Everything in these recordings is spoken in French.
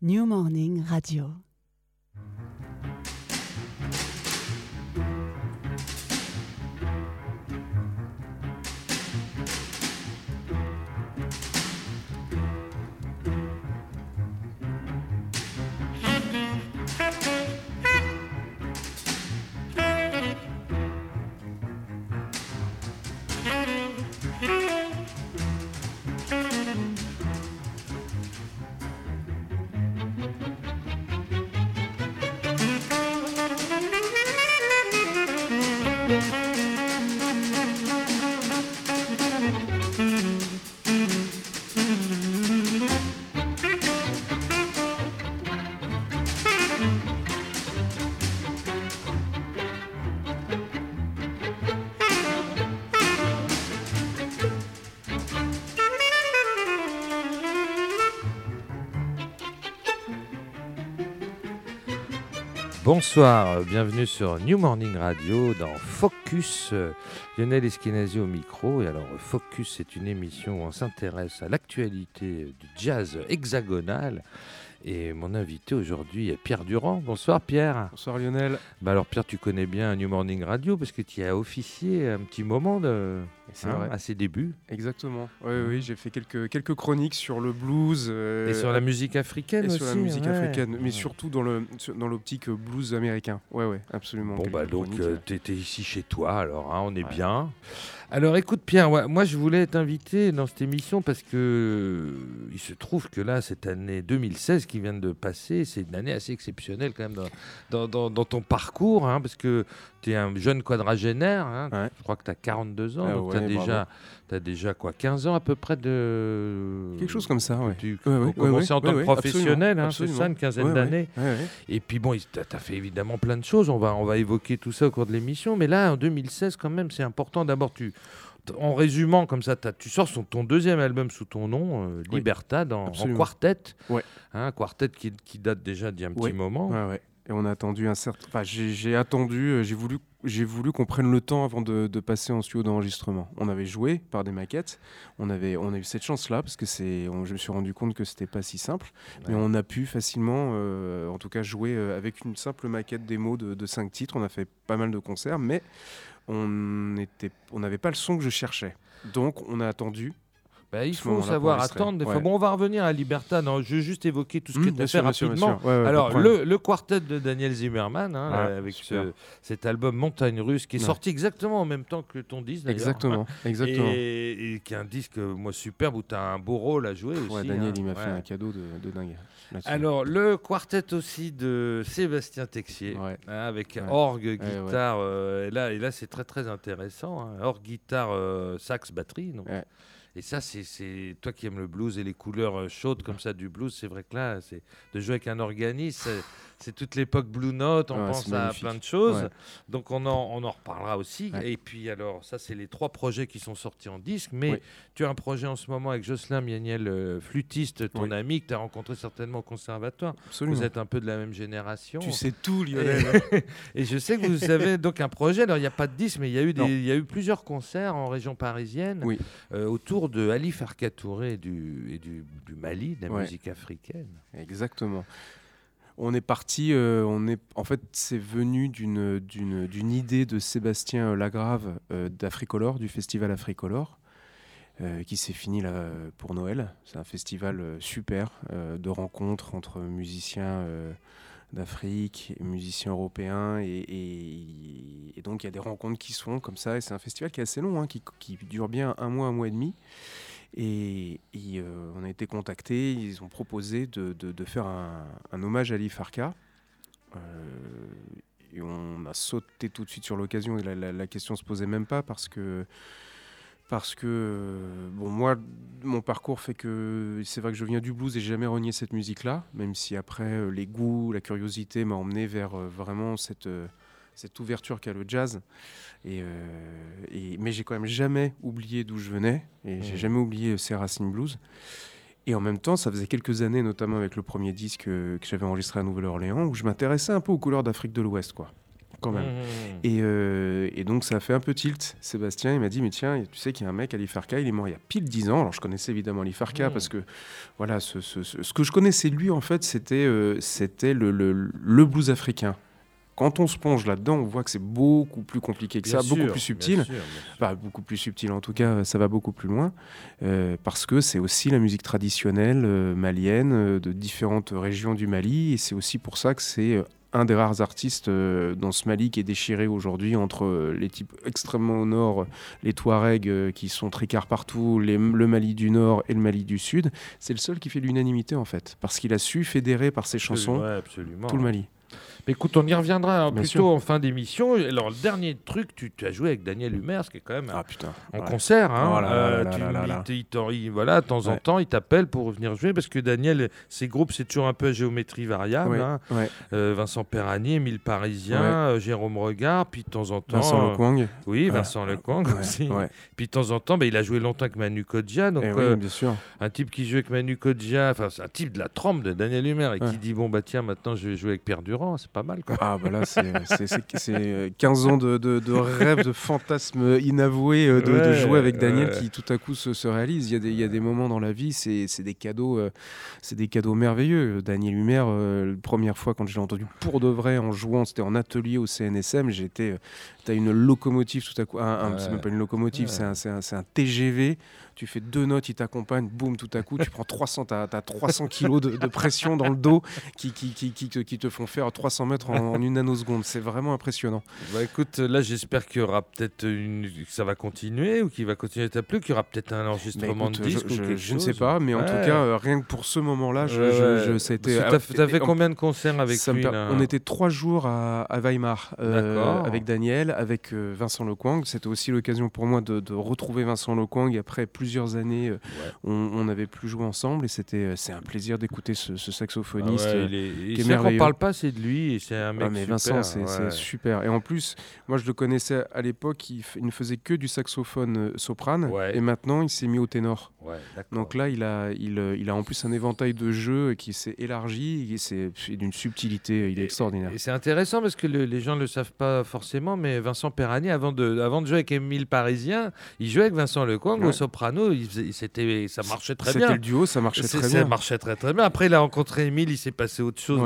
New Morning Radio. Bonsoir, bienvenue sur New Morning Radio dans Focus. Lionel Eskenazi au micro. Et alors, Focus, c'est une émission où on s'intéresse à l'actualité du jazz hexagonal. Et mon invité aujourd'hui est Pierre Durand. Bonsoir Pierre. Bonsoir Lionel. Bah alors Pierre, tu connais bien New Morning Radio parce que tu as officié un petit moment de, hein, à ses débuts. Exactement. Oui, oui, j'ai fait quelques, quelques chroniques sur le blues. Euh, et sur la musique africaine et aussi. sur la musique africaine, mais surtout dans le dans l'optique blues américain. Ouais, ouais, absolument. Bon bah donc euh, tu étais ici chez toi, alors hein, on est bien. Alors écoute Pierre, moi je voulais t'inviter dans cette émission parce que euh, il se trouve que là, cette année 2016 qui vient de passer, c'est une année assez exceptionnelle quand même dans, dans, dans, ton parcours, hein, parce que tu es un jeune quadragénaire, hein, je crois que tu as 42 ans, ah donc tu as, déjà, as déjà quoi, 15 ans à peu près de... Quelque chose comme ça, ouais. Tu commencé en tant que professionnel, hein, c'est ça, une quinzaine d'années. Et puis bon, tu as fait évidemment plein de choses, on va, on va évoquer tout ça au cours de l'émission, mais là, en 2016 quand même, c'est important. D'abord, tu en résumant comme ça, tu sors son, ton deuxième album sous ton nom, euh, Libertad, en, quartet. Ouais. Hein, quartet qui, qui, date déjà d'il y a un petit moment. Ouais, Et on a attendu un certain. Enfin, j'ai attendu, euh, j'ai voulu, j'ai voulu qu'on prenne le temps avant de, de passer en studio d'enregistrement. On avait joué par des maquettes. On avait, on a eu cette chance-là parce que c'est, je me suis rendu compte que c'était pas si simple. Mais on a pu facilement, euh, en tout cas, jouer avec une simple maquette démo de, de cinq titres. On a fait pas mal de concerts, mais on n'avait pas le son que je cherchais. Donc on a attendu. Bah, il faut savoir attendre. Des fois. Bon, on va revenir à Libertad. je vais juste évoquer tout ce que tu as fait rapidement. Alors, le, quartet de Daniel Zimmerman, hein, avec cet album Montagne Russe, qui est sorti exactement en même temps que ton disque. Exactement. exactement. Et, qui est un disque, moi, superbe, où tu as un beau rôle à jouer aussi. Daniel, hein. il m'a fait un cadeau de, dingue. Alors, le quartet aussi de Sébastien Texier, hein, avec orgue, guitare. Euh, et là, et là c'est très très intéressant. Hein. Orgue, guitare, euh, sax, batterie. Donc. Et ça, c'est toi qui aimes le blues et les couleurs euh, chaudes comme ça du blues. C'est vrai que là, c'est de jouer avec un organiste c'est toute l'époque Blue Note, on pense à plein de choses. Donc on en, on en reparlera aussi. Et puis alors, ça c'est les trois projets qui sont sortis en disque, mais tu as un projet en ce moment avec Jocelyn Mianiel, euh, flûtiste, ton ami que tu as rencontré certainement au conservatoire. Vous êtes un peu de la même génération. Tu sais tout, Lionel. Et, je sais que vous avez donc un projet, alors il n'y a pas de disque, mais il y, a eu y a eu plusieurs concerts en région parisienne euh, autour de Ali Farkatouré et du, et du, du Mali, de la musique africaine. Exactement on est parti, euh, on est, en fait, c'est venu d'une, idée de Sébastien Lagrave euh, d'Africolor, du festival Africolor, euh, qui s'est fini là pour Noël. C'est un festival super de rencontres entre musiciens d'Afrique, musiciens européens, et, donc il y a des rencontres qui sont comme ça, et c'est un festival qui est assez long, hein, qui, dure bien un mois, un mois et demi. Et, euh, on a été contactés, ils ont proposé de, faire un, hommage à Ali Farka. Euh, et on a sauté tout de suite sur l'occasion et la, la, la, question se posait même pas parce que parce que bon moi mon parcours fait que c'est vrai que je viens du blues et j'ai jamais renié cette musique là même si après euh, les goûts la curiosité m'a emmené vers vraiment cette cette ouverture qu'a le jazz. Et, euh, et mais j'ai quand même jamais oublié d'où je venais et j'ai jamais oublié ces racines blues. Et en même temps, ça faisait quelques années, notamment avec le premier disque que j'avais enregistré à Nouvelle-Orléans, où je m'intéressais un peu aux couleurs d'Afrique de l'Ouest, quoi. quand même. Mmh. Et, euh, et, donc ça a fait un peu tilt. Sébastien, il m'a dit, mais tiens, tu sais qu'il y a un mec, Ali Farka, il est mort il y a pile 10 ans. Alors je connaissais évidemment Ali Farka mmh. parce que voilà, ce, ce, ce, que je connaissais lui en fait, c'était euh, c'était le, le, le, blues africain. Quand on se plonge là-dedans, on voit que c'est beaucoup plus compliqué que ça, beaucoup plus subtil. beaucoup plus subtil en tout cas, ça va beaucoup plus loin. Euh, parce que c'est aussi la musique traditionnelle malienne de différentes régions du Mali. Et c'est aussi pour ça que c'est un des rares artistes euh, dans ce Mali qui est déchiré aujourd'hui entre euh, les types extrêmement au nord, les Touaregs euh, qui sont tricards partout, le Mali du Nord et le Mali du Sud. C'est le seul qui fait l'unanimité en fait, parce qu'il a su fédérer par ses chansons tout le Mali écoute, on y reviendra plutôt en fin d'émission. Alors, le dernier truc, tu, as joué avec Daniel Humer, ce qui est quand même ah, putain, en concert. voilà, de temps en temps, il t'appelle pour venir jouer parce que Daniel, ses groupes, c'est toujours un peu à géométrie variable. Hein. Euh, Vincent Perrani, Émile Parisien, euh, Jérôme Regard, puis de temps en temps. Vincent Lecoing. Oui, Vincent Lecoing aussi. Puis de temps en temps, bah, il a joué longtemps avec Manu Kodja. Donc, eh euh, bien sûr. un type qui joue avec Manu Kodja, enfin, c'est un type de la trempe de Daniel Humer et qui dit Bon, bah tiens, maintenant je vais jouer avec Pierre Durand. C'est pas mal. Quoi. Ah, bah là, c'est 15 ans de, de, de rêve, de fantasme inavoué euh, de, jouer avec Daniel qui tout à coup se, se réalise. Il y, a des, il y, a des, moments dans la vie, c'est des cadeaux, euh, c'est des cadeaux merveilleux. Daniel Humer, euh, la première fois quand je l'ai entendu pour de vrai en jouant, c'était en atelier au CNSM. J'étais, as une locomotive tout à coup, un, c'est même pas une locomotive, c'est un, un, TGV tu fais deux notes, il t'accompagne, boum, tout à coup, tu prends 300, tu as, 300 kilos de, pression dans le dos qui, qui, qui, qui, te font faire 300 mètres en, une nanoseconde. C'est vraiment impressionnant. Bah écoute, là j'espère qu'il y aura peut-être une... que ça va continuer ou qu'il va continuer à t'appeler, qu'il y aura peut-être un enregistrement de disque. Je, ne sais pas, mais en tout cas, euh, rien que pour ce moment-là, je, ça a été. Tu as, fait combien de concerts avec lui On était trois jours à, Weimar euh, avec Daniel, avec euh, Vincent Lecoing. C'était aussi l'occasion pour moi de, de retrouver Vincent Lecoing après plus plusieurs années, euh, on n'avait plus joué ensemble et c'était euh, c'est un plaisir d'écouter ce, saxophoniste. Ah ouais, qui est, parle pas, c'est de lui c'est un mec ah, mais Vincent, c'est super. Et en plus, moi je le connaissais à l'époque, il, ne faisait que du saxophone euh, soprane et maintenant il s'est mis au ténor. Donc là, il a, il, il, a en plus un éventail de jeux qui s'est élargi et c'est d'une subtilité, il est extraordinaire. Et c'est intéressant parce que les gens ne le savent pas forcément, mais Vincent Perrani, avant de, avant de jouer avec Émile Parisien, il jouait avec Vincent Lecoing au soprano c'était, ça marchait très bien. C'était le duo, ça marchait très bien. Ça marchait très très bien. Après, il a rencontré Emile, il s'est passé autre chose.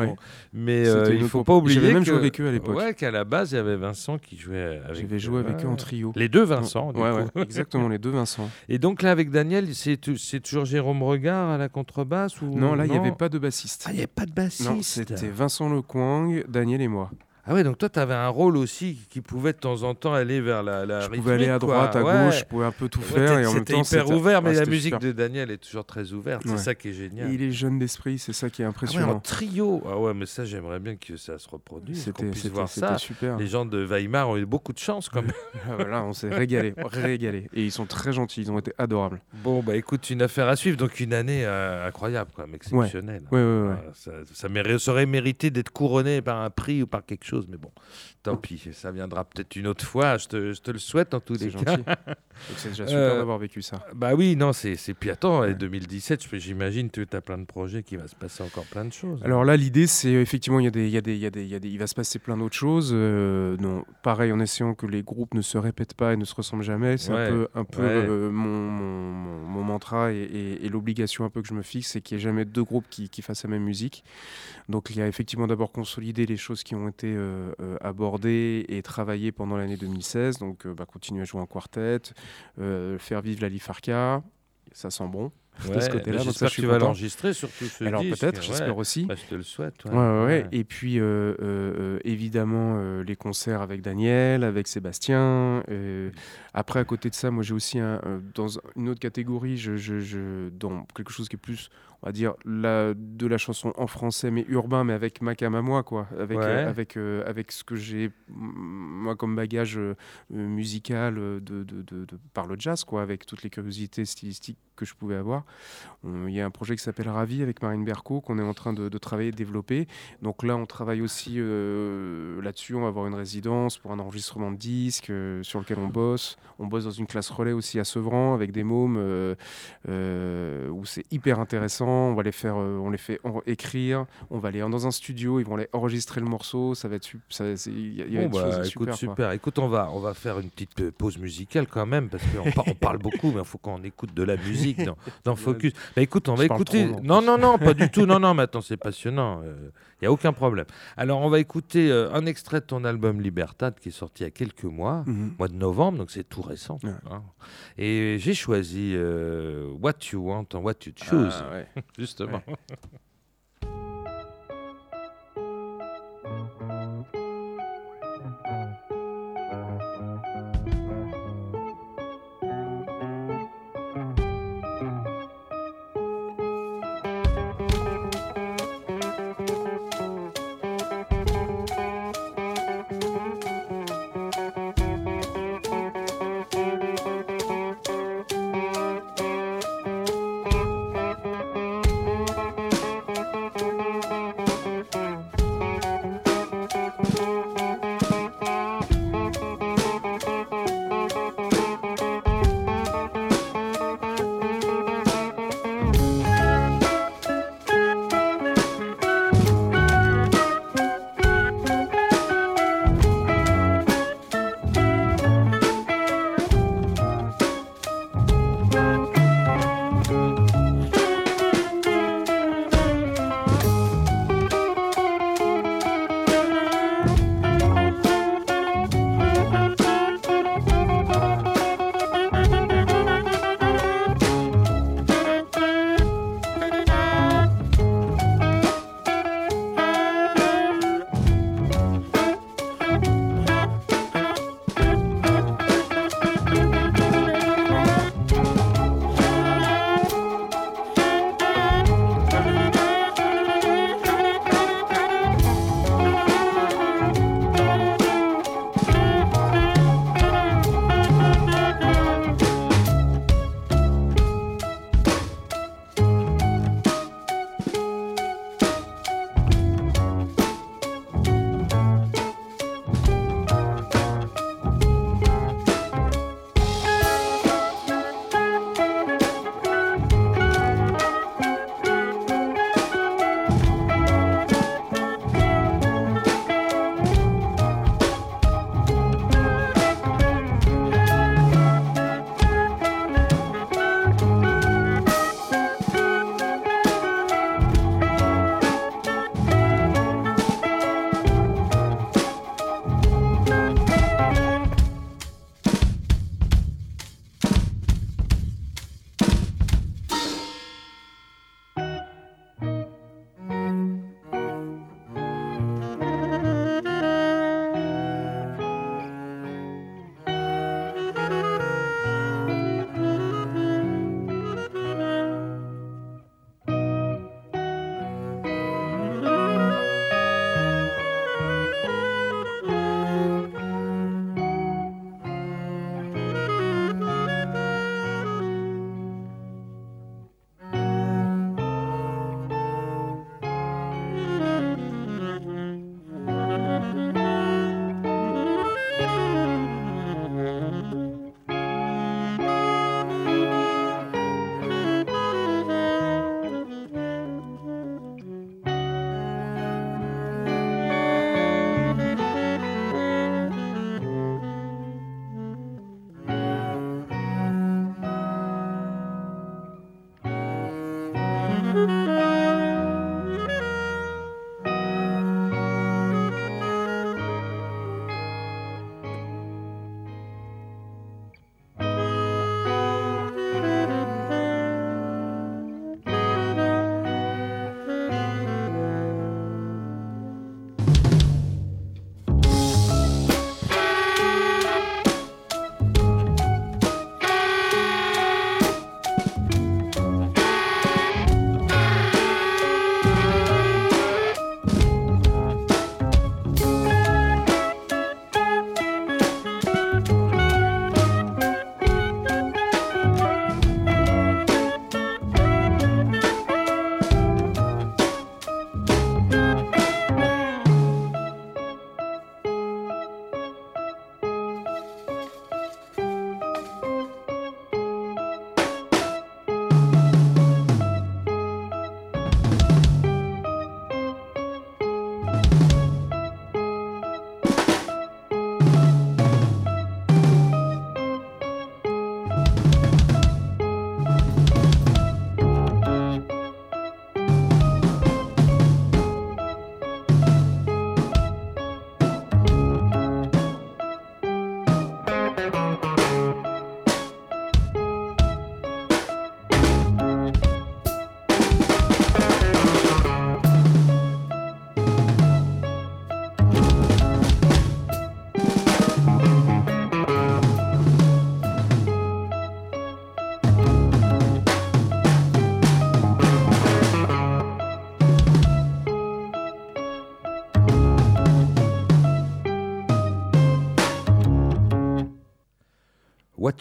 Mais euh, il faut pas oublier. J'avais même joué avec eux à l'époque. Ouais, qu'à la base, il y avait Vincent qui jouait avec. J'avais joué avec eux en trio. Les deux Vincent. Ouais, ouais, exactement, les deux Vincent. Et donc là, avec Daniel, c'est, toujours Jérôme Regard à la contrebasse ou Non, là, il n'y avait pas de bassiste. Ah, il n'y avait pas de bassiste. Non, c'était Vincent Lecoing, Daniel et moi. Ah ouais, donc toi, tu avais un rôle aussi qui pouvait de temps en temps aller vers la, la Je pouvais aller à droite, à gauche, je pouvais un peu tout faire. et en même temps, hyper ouvert, mais la musique de Daniel est toujours très ouverte. C'est ça qui est génial. il est jeune d'esprit, c'est ça qui est impressionnant. Ah ouais, en trio. Ah ouais, mais ça, j'aimerais bien que ça se reproduise. C'était voir ça. super. Les gens de Weimar ont eu beaucoup de chance quand même. voilà, ah, on s'est régalé, régalé. Et ils sont très gentils, ils ont été adorables. Bon, bah écoute, une affaire à suivre. Donc une année euh, incroyable, quoi, exceptionnelle. Ouais, ouais, ouais. ça, ça, ça aurait mérité d'être couronné par un prix ou par quelque chose, mais bon. Tant pis, ça viendra peut-être une autre fois. Je te, je te, le souhaite en tous les cas. c'est déjà super euh, d'avoir vécu ça. Bah oui, non, c'est puis attends, 2017, j'imagine que tu as plein de projets qui va se passer encore plein de choses. Alors là, l'idée, c'est effectivement, il y, a des, y, a des, y, a des, y a des, il va se passer plein d'autres choses. Euh, non, pareil, en essayant que les groupes ne se répètent pas et ne se ressemblent jamais. C'est un peu, un peu euh, mon, mon, mon, mantra et, et, l'obligation un peu que je me fixe, c'est qu'il n'y ait jamais deux groupes qui, qui, fassent la même musique. Donc il y a effectivement d'abord consolider les choses qui ont été abordées et travailler pendant l'année 2016. Donc, euh, bah, continuer à jouer en quartet, euh, faire vivre la Lifarca. Ça sent bon. de ce côté-là. J'espère que tu vas l'enregistrer surtout ce Alors peut-être, j'espère aussi. Bah, je te le souhaite. Ouais. Et puis euh, évidemment les concerts avec Daniel, avec Sébastien. Après à côté de ça, moi j'ai aussi un, dans une autre catégorie, je, je, je, dans quelque chose qui est plus on va dire, la, de la chanson en français, mais urbain, mais avec ma cam à moi, quoi. Avec, euh, avec, euh, avec ce que j'ai, moi, comme bagage euh, musical de, de, de, par le jazz, quoi, avec toutes les curiosités stylistiques que je pouvais avoir. Il y a un projet qui s'appelle Ravi avec Marine Berco qu'on est en train de, travailler et de développer. Donc là, on travaille aussi là-dessus. On va avoir une résidence pour un enregistrement de disques sur lequel on bosse. On bosse dans une classe relais aussi à Sevran avec des mômes où c'est hyper intéressant. On va les faire, on les fait écrire. On va aller dans un studio. Ils vont aller enregistrer le morceau. Ça va être, ça, y a, bah, écoute, super. Écoute, on va, on va faire une petite euh, pause musicale quand même, parce qu'on on parle beaucoup, mais il faut qu'on écoute de la musique dans, Focus. Bah, écoute, on va écouter. non, non, non, pas du tout. Non, non, attends, c'est passionnant. Il euh, n'y a aucun problème. Alors, on va écouter euh, un extrait de ton album Libertad qui est sorti il y a quelques mois, mhm. mois de novembre, donc c'est tout récent. Hein. Et j'ai choisi What You Want and What You Choose, ah, justement.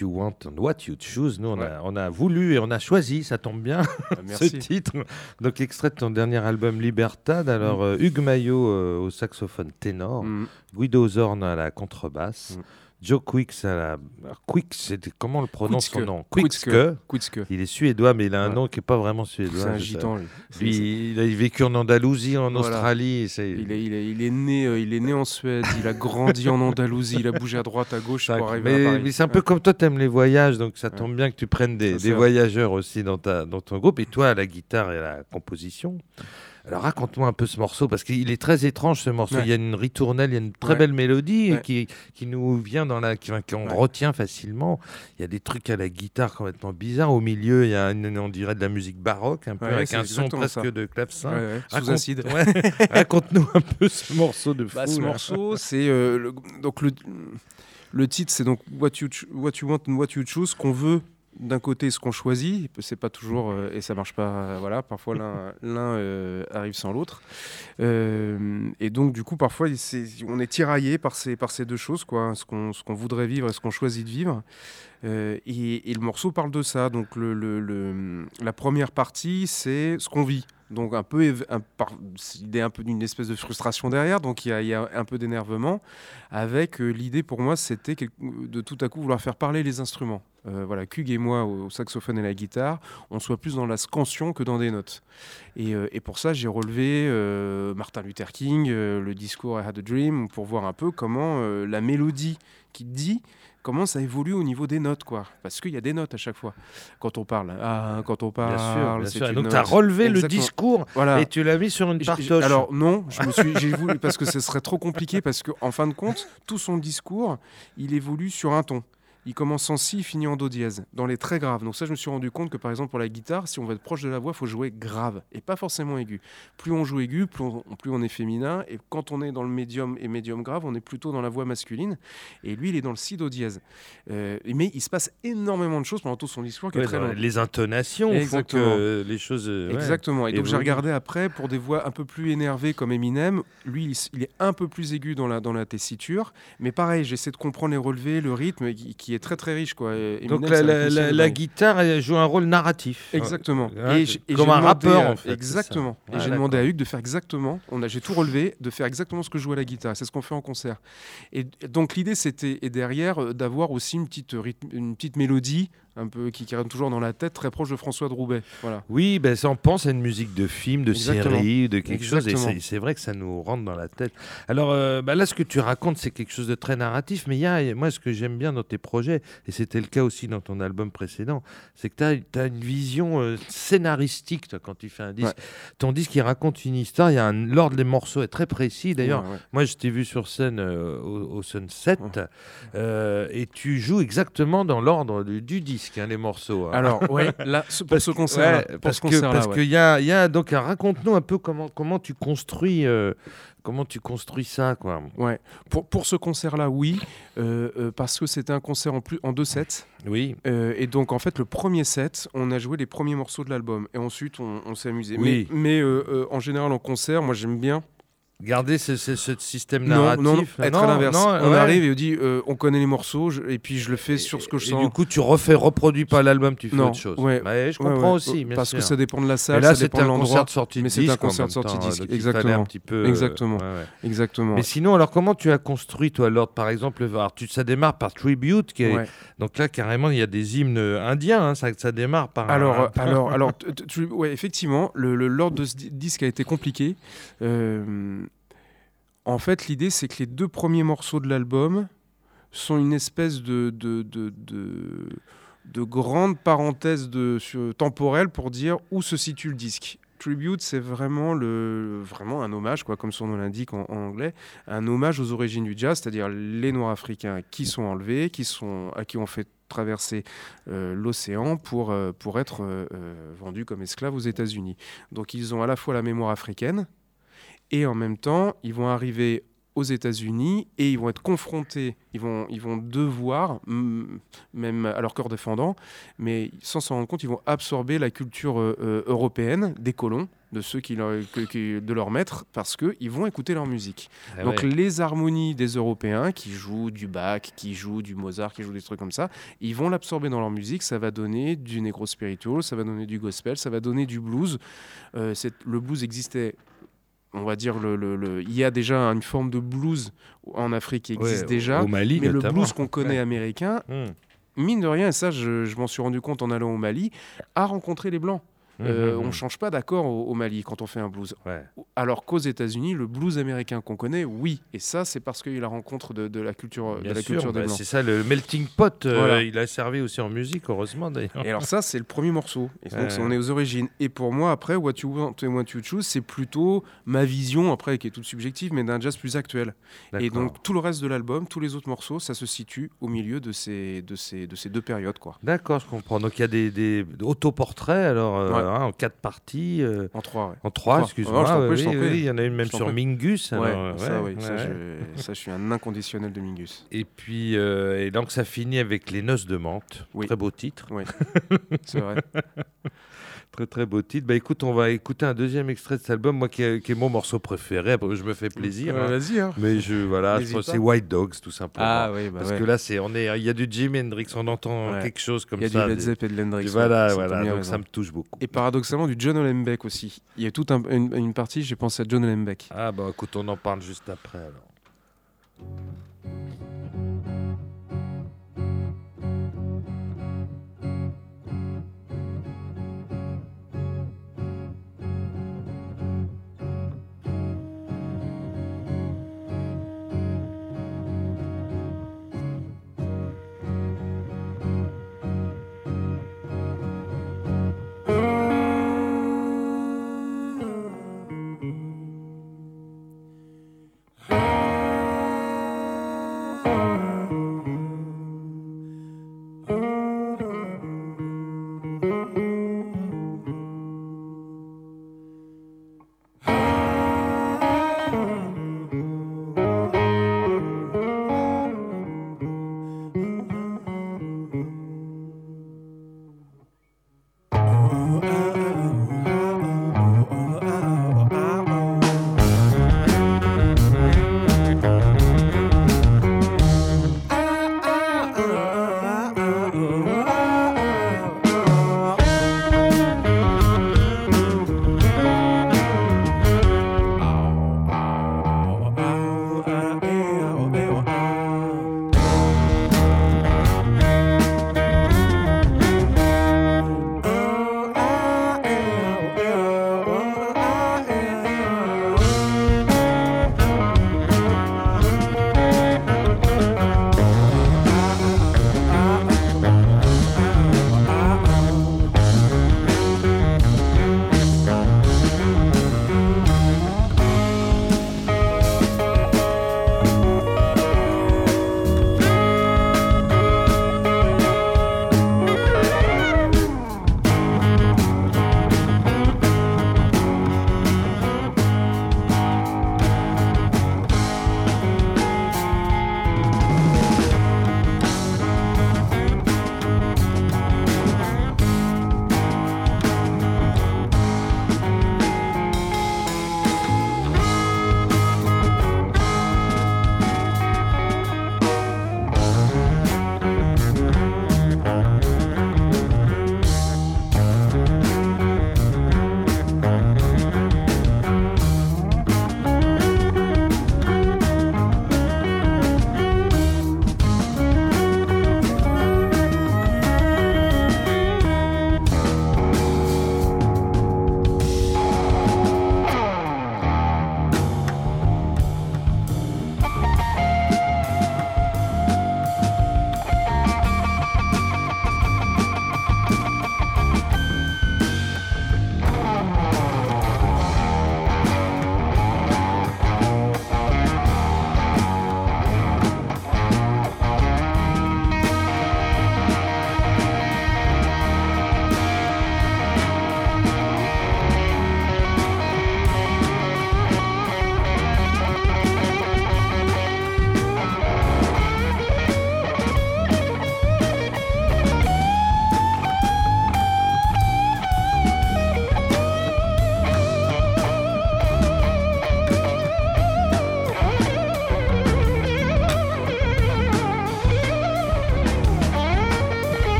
You Want and What You Choose. Nous, on, a, on a, voulu et on a choisi, ça tombe bien, ah, ce titre. Donc, extrait de ton dernier album Libertad. Alors, mm. euh, Hugues Maillot euh, au saxophone ténor, mm. Guido Zorn à la contrebasse. Mm. Joe Quicks, à Quick, comment on le prononce son nom Quickske. Il est suédois, mais il a un nom qui n'est pas vraiment suédois. C'est un gitan, lui. il a vécu en Andalousie, en Australie. Il, est, il, est, il, est né, euh, il est né en Suède, il a grandi en Andalousie, il a bougé à droite, à gauche pour arriver mais, à Paris. Mais c'est un peu comme toi, tu aimes les voyages, donc ça tombe bien que tu prennes des, des voyageurs aussi dans, ta, dans ton groupe. Et toi, la guitare et la composition. Alors raconte-moi un peu ce morceau, parce qu'il est très étrange ce morceau. Il y a une ritournelle, il y a une très belle mélodie qui, qui, nous vient dans la. qu'on retient facilement. Il y a des trucs à la guitare complètement bizarres. Au milieu, il y a, une, on dirait, de la musique baroque, un peu, avec un son presque de clavecin. Sous acide. Raconte-nous un peu ce morceau de bah, fou. ce morceau, c'est. Euh, donc le, le titre, c'est donc What you, what you Want and What You Choose, qu'on veut d'un côté ce qu'on choisit, c'est pas toujours euh, et ça marche pas. Euh, voilà, parfois l'un euh, arrive sans l'autre. et donc du coup, parfois on est tiraillé par ces par ces deux choses, quoi, ce qu'on ce qu'on voudrait vivre et ce qu'on choisit de vivre. Et, et, le morceau parle de ça. Donc le, le, la première partie, c'est ce qu'on vit. Donc un peu, un, est un peu d'une espèce de frustration derrière, donc il y a, un peu d'énervement. Avec l'idée pour moi, c'était de tout à coup vouloir faire parler les instruments. Euh, voilà, Kug et moi au, saxophone et la guitare, on soit plus dans la scansion que dans des notes. Et, euh, pour ça, j'ai relevé euh, Martin Luther King, le discours I Had a Dream, pour voir un peu comment la mélodie qui dit comment ça évolue au niveau des notes, quoi. Parce qu'il y a des notes à chaque fois quand on parle. Ah, quand on parle. Bien sûr, Donc tu as relevé le discours et tu l'as mis sur une partoche. Alors non, je me suis, j'ai voulu parce que ce serait trop compliqué parce qu'en fin de compte, tout son discours, il évolue sur un ton il commence en si, il finit en do dièse, dans les très graves. Donc ça, je me suis rendu compte que par exemple pour la guitare, si on veut être proche de la voix, il faut jouer grave et pas forcément aigu. Plus on joue aigu, plus on, est féminin. Et quand on est dans le médium et médium grave, on est plutôt dans la voix masculine. Et lui, il est dans le si do dièse. Euh, mais il se passe énormément de choses pendant tout son discours. Qui très Les intonations font que les choses. Euh, Exactement. Et donc j'ai regardé après pour des voix un peu plus énervées comme Eminem. Lui, il, est un peu plus aigu dans la, dans la tessiture. Mais pareil, j'essaie de comprendre les relevés, le rythme qui est très très riche. Quoi. Donc la, guitare joue un rôle narratif. Exactement. et, comme un rappeur, en fait. Exactement. Et j'ai demandé à Hugues de faire exactement, on a, j'ai tout relevé, de faire exactement ce que je joue à la guitare. C'est ce qu'on fait en concert. Et donc l'idée, c'était, et derrière, euh, d'avoir aussi une petite, une petite mélodie un peu qui, qui toujours dans la tête, très proche de François de Roubaix. Voilà. Oui, ben, ça, on pense à une musique de film, de série, de quelque chose, et c'est vrai que ça nous rentre dans la tête. Alors euh, ben là, ce que tu racontes, c'est quelque chose de très narratif, mais il y a, moi, ce que j'aime bien dans tes projets, et c'était le cas aussi dans ton album précédent, c'est que tu as, une vision euh, scénaristique toi, quand tu fais un disque. Ton disque, il raconte une histoire, l'ordre des morceaux est très précis. D'ailleurs, moi, je t'ai vu sur scène euh, au, Sunset, et tu joues exactement dans l'ordre du disque. Hein, les morceaux. Hein. Alors, oui, là, pour ce concert, parce que parce qu'il y a, y a donc raconte-nous un peu comment comment tu construis. Euh, comment tu construis ça, quoi Ouais. Pour, pour ce concert-là, oui, euh, euh, parce que c'était un concert en plus en deux sets. Oui. et donc en fait, le premier set, on a joué les premiers morceaux de l'album, et ensuite on, s'est amusé. Oui. Mais, mais en général en concert, moi j'aime bien Garder ce, système narratif. Non, non, être à l'inverse. On arrive et on dit euh, on connaît les morceaux et puis je le fais sur ce que je sens. Et du coup, tu refais, reproduis pas l'album, tu fais autre chose. Ouais. Bah, je comprends aussi. Parce que ça dépend de la salle. Et là, c'était un concert de sortie Mais c'est un concert de sortie disque. Exactement. Un petit peu, Exactement. Exactement. Mais sinon, alors comment tu as construit, toi, l'ordre Par exemple, tu, ça démarre par Tribute. Qui est, donc là, carrément, il y a des hymnes indiens. Hein, ça, ça démarre par. Alors, alors, alors, ouais, effectivement, l'ordre de ce disque a été compliqué. Euh, en fait, l'idée, c'est que les deux premiers morceaux de l'album sont une espèce de, de, de, de, grande parenthèse temporelle pour dire où se situe le disque. Tribute, c'est vraiment, un hommage, quoi, comme son nom l'indique en, anglais, un hommage aux origines du jazz, c'est-à-dire les Noirs africains qui sont enlevés, qui sont, à qui on fait traverser euh, l'océan pour, euh, être euh, vendus comme esclaves aux États-Unis. Donc ils ont à la fois la mémoire africaine, et en même temps, ils vont arriver aux États-Unis et ils vont être confrontés, ils vont, ils vont devoir, même à leur corps défendant, mais sans s'en rendre compte, ils vont absorber la culture euh, euh, européenne des colons de ceux qui, de leur maître parce qu'ils vont écouter leur musique. Ah Donc les harmonies des Européens qui jouent du Bach, qui jouent du Mozart, qui jouent des trucs comme ça, ils vont l'absorber dans leur musique. Ça va donner du negro spiritual, ça va donner du gospel, ça va donner du blues. Euh, le blues existait on va dire, le, il y a déjà une forme de blues en Afrique qui existe déjà. Au Mali, mais le blues qu'on connaît américain, hmm. mine de rien, et ça je, je m'en suis rendu compte en allant au Mali, a rencontré les Blancs. Euh, mhm, on ne mhm. change pas d'accord au, Mali quand on fait un blues. Alors qu'aux États-Unis, le blues américain qu'on connaît, oui. Et ça, c'est parce qu'il a la rencontre de, la culture, de la culture des bah, C'est ça, le melting pot. Euh, il a servi aussi en musique, heureusement d'ailleurs. Et alors ça, c'est le premier morceau. Et donc, on est aux origines. Et pour moi, après, What You Want and What You Choose, c'est plutôt ma vision, après, qui est toute subjective, mais d'un jazz plus actuel. Et donc, tout le reste de l'album, tous les autres morceaux, ça se situe au milieu de ces, de ces, de ces deux périodes. D'accord, je comprends. Donc, il y a des, des autoportraits, alors, euh, hein, en quatre parties. Euh, en trois, En trois, excuse-moi. oui, il y en a une même sur Mingus. Alors, ça, oui, ça, je, ça, je, suis un inconditionnel de Mingus. Et puis, euh, et donc, ça finit avec Les Noces de Menthe. Très beau titre. Oui, c'est vrai. Très très beau titre. Bah écoute, on va écouter un deuxième extrait de cet album, moi qui est, mon morceau préféré. je me fais plaisir. Hein. Vas-y. Hein. Mais je voilà, c'est White Dogs tout simplement. Ah oui, bah Parce que là, c'est on est, il y a du Jimi Hendrix, on entend quelque chose comme ça. Il y a du Led Zeppelin et de l'Hendrix. Voilà, voilà. Donc ça me touche beaucoup. Et paradoxalement du John Olenbeck aussi. Il y a toute une, une, partie, j'ai pensé à John Olenbeck. Ah bah écoute, on en parle juste après alors.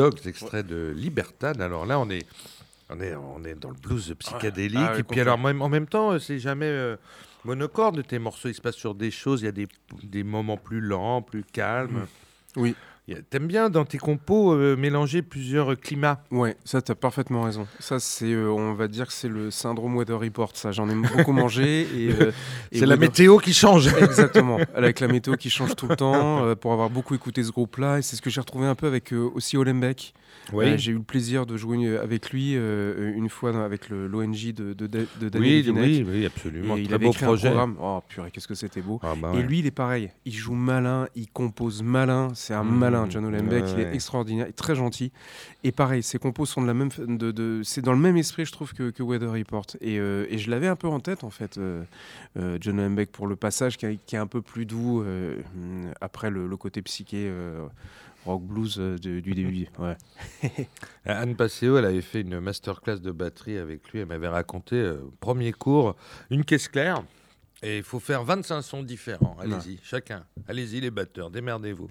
Dogs, extrait de Libertad. Alors là, on est, on est, on est dans le blues psychédélique. Ah et puis alors, en même temps, c'est jamais euh, monocorde. Tes morceaux, ils se passent sur des choses. Il y a des, des moments plus lents, plus calmes. Oui. T'aimes bien dans tes compos euh, mélanger plusieurs climats? Ouais, ça t'as parfaitement raison. Ça c'est, euh, on va dire que c'est le syndrome Weather Report. Ça, j'en ai beaucoup mangé et, euh, c'est la météo qui change. Exactement, avec la météo qui change tout le temps. pour avoir beaucoup écouté ce groupe-là, et c'est ce que j'ai retrouvé un peu avec aussi Olembeck. Ouais. j'ai eu le plaisir de jouer avec lui une fois avec l'ONG de, de, de, Daniel oui, oui, oui, absolument. il avait beau projet. Un programme. Oh purée, qu'est-ce que c'était beau. Ah, bah et lui, il est pareil. Il joue malin, il compose malin. C'est un mmh. malin John Olembeck, il est extraordinaire, très gentil. Et pareil, ses compos sont de la même, de, de c'est dans le même esprit, je trouve, que, que Weather Report. Et, euh, et je l'avais un peu en tête, en fait, euh, euh, John Olembeck, pour le passage qui, est un peu plus doux après le, côté psyché rock blues du début. Ouais. Anne Passeo, elle avait fait une masterclass de batterie avec lui. Elle m'avait raconté, premier cours, une caisse claire. Et il faut faire 25 sons différents. Allez-y, chacun. Allez-y, les batteurs, démerdez-vous.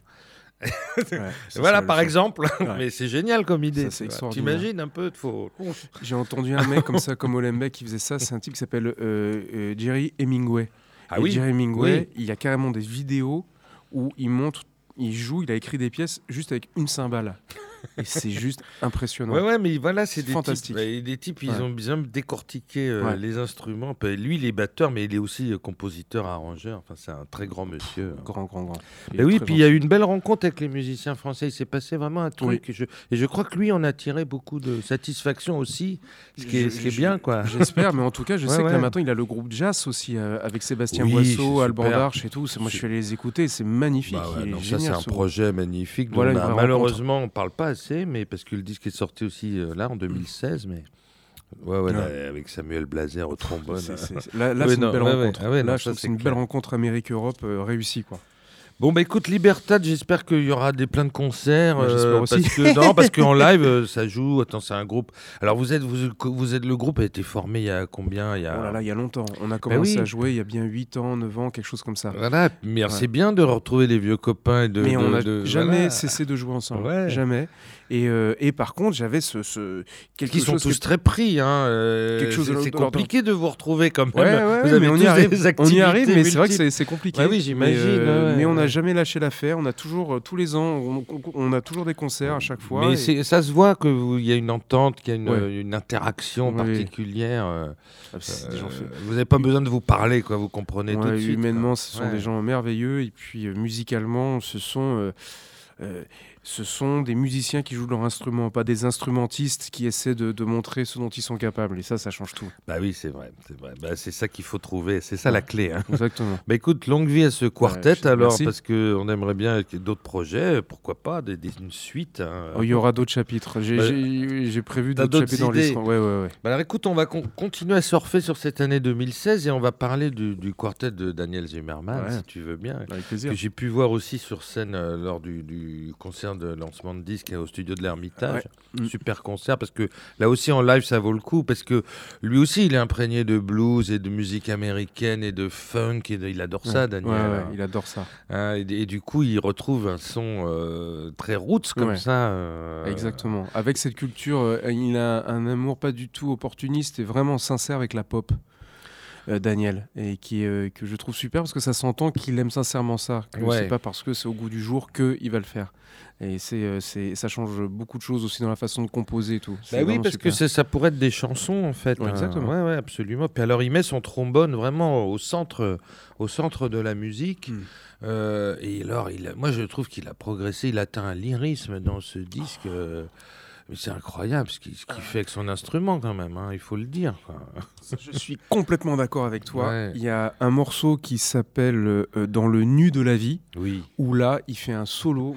voilà, par exemple. Mais c'est génial comme idée. T'imagines un peu faut... J'ai entendu un mec comme ça, comme Olembeck, qui faisait ça. C'est un type qui s'appelle euh, euh, Jerry Hemingway. Ah oui Jerry Hemingway, il y a carrément des vidéos où il montre, il joue, il a écrit des pièces juste avec une cymbale et c'est juste impressionnant. Ouais, ouais, mais voilà, c'est des fantastique. Types, des types, ils ont bien décortiqué euh, les instruments. Lui, il est batteur, mais il est aussi euh, compositeur, arrangeur. Enfin, c'est un très grand monsieur. Grand, grand, grand. Et oui, puis il y a eu une belle rencontre avec les musiciens français. Il s'est passé vraiment un truc. Et, je, et, je, crois que lui en a tiré beaucoup de satisfaction aussi, ce qui est, ce qui est bien, quoi. J'espère, mais en tout cas, je sais que là maintenant, il a le groupe jazz aussi euh, avec Sébastien Boisseau, Alban Darche et tout. Moi, je suis allé les écouter. C'est magnifique. Bah ça, c'est un projet magnifique. malheureusement, on parle pas assez, mais parce que le disque est sorti aussi euh, là en 2016, mais. Ouais, ouais, avec Samuel Blazer au trombone. là, c'est une belle rencontre. Ah là, c'est une belle rencontre Amérique-Europe euh, réussie, quoi. Bon bah écoute Libertad, j'espère qu'il y aura des plein de concerts. Euh, parce que non, parce qu'en live euh, ça joue. Attends, c'est un groupe. Alors vous êtes vous, vous, êtes le groupe a été formé il y a combien? Il y a. Oh là là, il y a longtemps. On a bah commencé à jouer il y a bien 8 ans, 9 ans, quelque chose comme ça. Voilà. Mais c'est bien de retrouver les vieux copains et de. Mais on n'a jamais cessé de jouer ensemble. Jamais. Et, euh, et, par contre, j'avais ce, ce quelque Qui sont tous très pris. Hein, quelque chose. C'est compliqué de vous retrouver comme même. Ouais, vous avez mais on y arrive. On y arrive, mais c'est vrai que c'est compliqué. oui, j'imagine. Mais on n'a jamais lâché l'affaire. On a toujours, euh, tous les ans, on, a toujours des concerts à chaque fois. Mais ça se voit qu'il y a une entente, qu'il y a une, interaction particulière. Euh, ah, euh, vous n'avez pas besoin de vous parler, quoi. Vous comprenez tout de suite. Humainement, ce sont des gens merveilleux. Et puis musicalement, ce sont ce sont des musiciens qui jouent leur instrument, pas des instrumentistes qui essaient de, montrer ce dont ils sont capables. Et ça, ça change tout. Bah oui, c'est vrai. C'est vrai. Bah, c'est ça qu'il faut trouver. C'est ça la clé. Hein. Exactement. bah écoute, longue vie à ce quartet alors, parce qu'on aimerait bien d'autres projets. Pourquoi pas des, une suite hein. oh, Il y aura d'autres chapitres. J'ai bah, prévu d'autres chapitres dans l'histoire. Ouais. Bah alors écoute, on va continuer à surfer sur cette année 2016 et on va parler du, quartet de Daniel Zimmerman, si tu veux bien. Avec plaisir. Que j'ai pu voir aussi sur scène euh, lors du, du concert de lancement de disque au studio de l'Ermitage. Mm. Super concert parce que là aussi en live ça vaut le coup parce que lui aussi il est imprégné de blues et de musique américaine et de funk et il adore ça Daniel. Hein. il adore ça. Hein, et, du coup il retrouve un son euh, très roots comme ça. Euh, Exactement. Avec cette culture, euh, il a un amour pas du tout opportuniste et vraiment sincère avec la pop. Daniel, et qui que je trouve super parce que ça s'entend qu'il aime sincèrement ça. Que c'est pas parce que c'est au goût du jour qu'il va le faire. Et euh, c'est, ça change beaucoup de choses aussi dans la façon de composer et tout. Bah oui, parce que ça pourrait être des chansons en fait. Ouais, exactement. Ouais, ouais, absolument. Puis alors il met son trombone vraiment au centre, au centre de la musique. Hmm. Euh, et alors, il moi je trouve qu'il a progressé, il atteint un lyrisme dans ce disque. Euh, mais c'est incroyable ce qu'il fait avec son instrument quand même, hein, il faut le dire. Je suis complètement d'accord avec toi. Il y a un morceau qui s'appelle euh, Dans le nu de la vie, oui. où là, il fait un solo.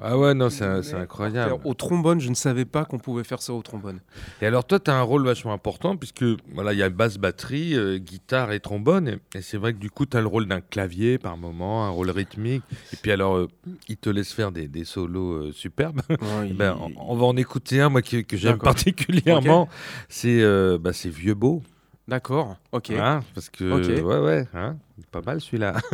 ah ouais, non, c'est incroyable. Au trombone, je ne savais pas qu'on pouvait faire ça au trombone. Et alors toi, tu as un rôle vachement important, puisque voilà, il y a basse, batterie, euh, guitare et trombone. Et, c'est vrai que du coup, tu as le rôle d'un clavier par moment, un rôle rythmique. Et puis alors, euh, il te laisse faire des, des solos superbes. ben, on, on va en écouter un, moi, que, que j'aime particulièrement, c'est euh, bah, Vieux Beau. D'accord, ok. Hein, parce que, ouais, ouais, hein, pas mal celui-là.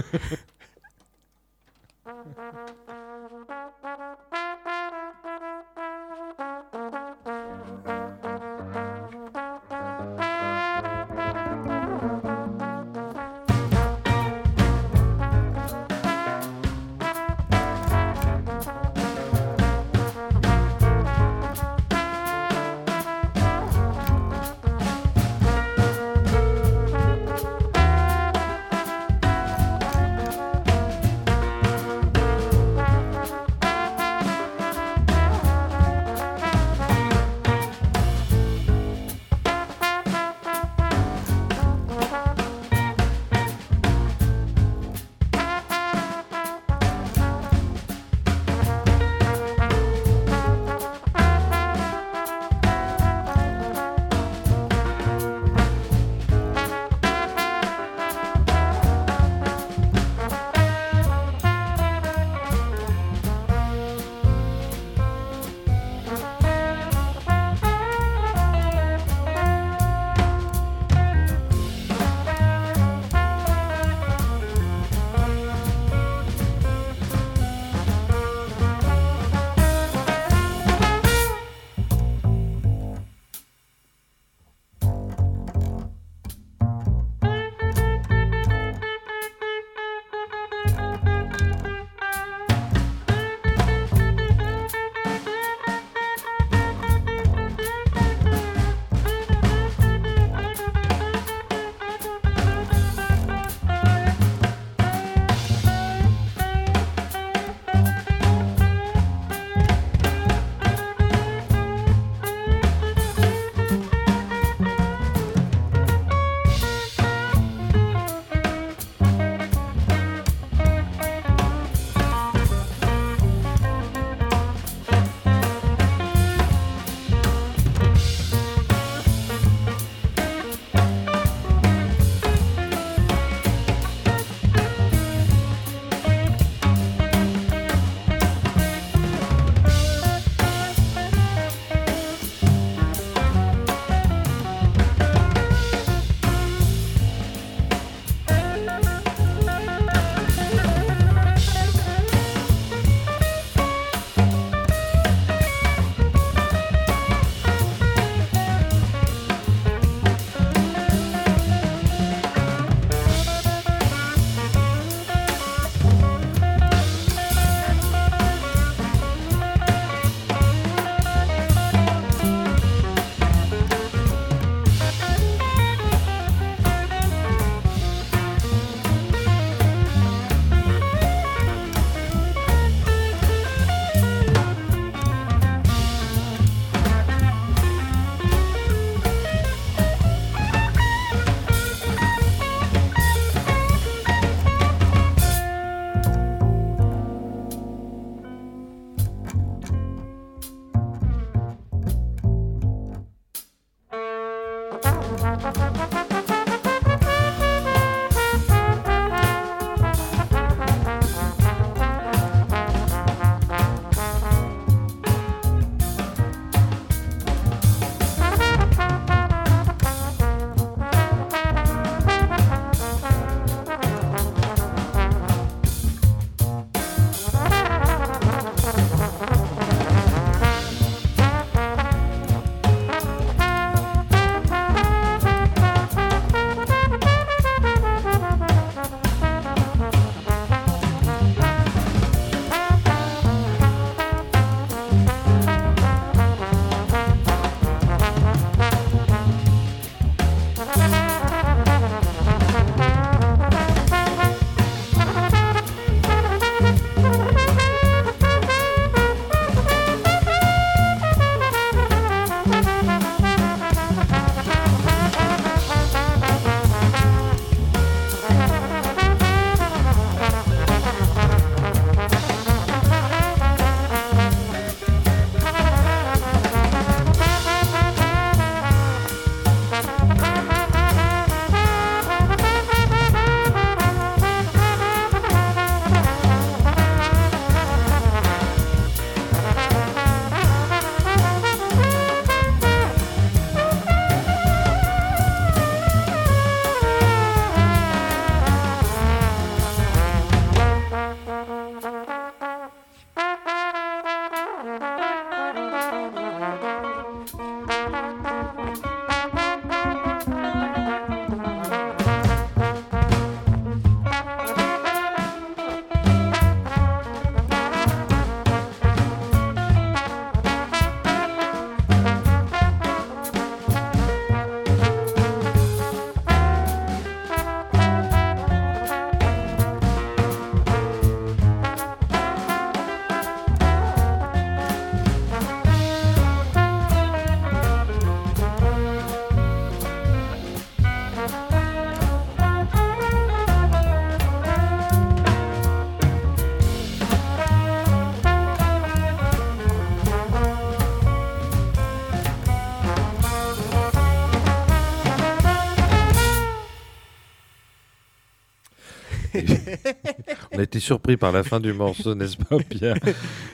On été surpris par la fin du morceau, n'est-ce pas, Pierre?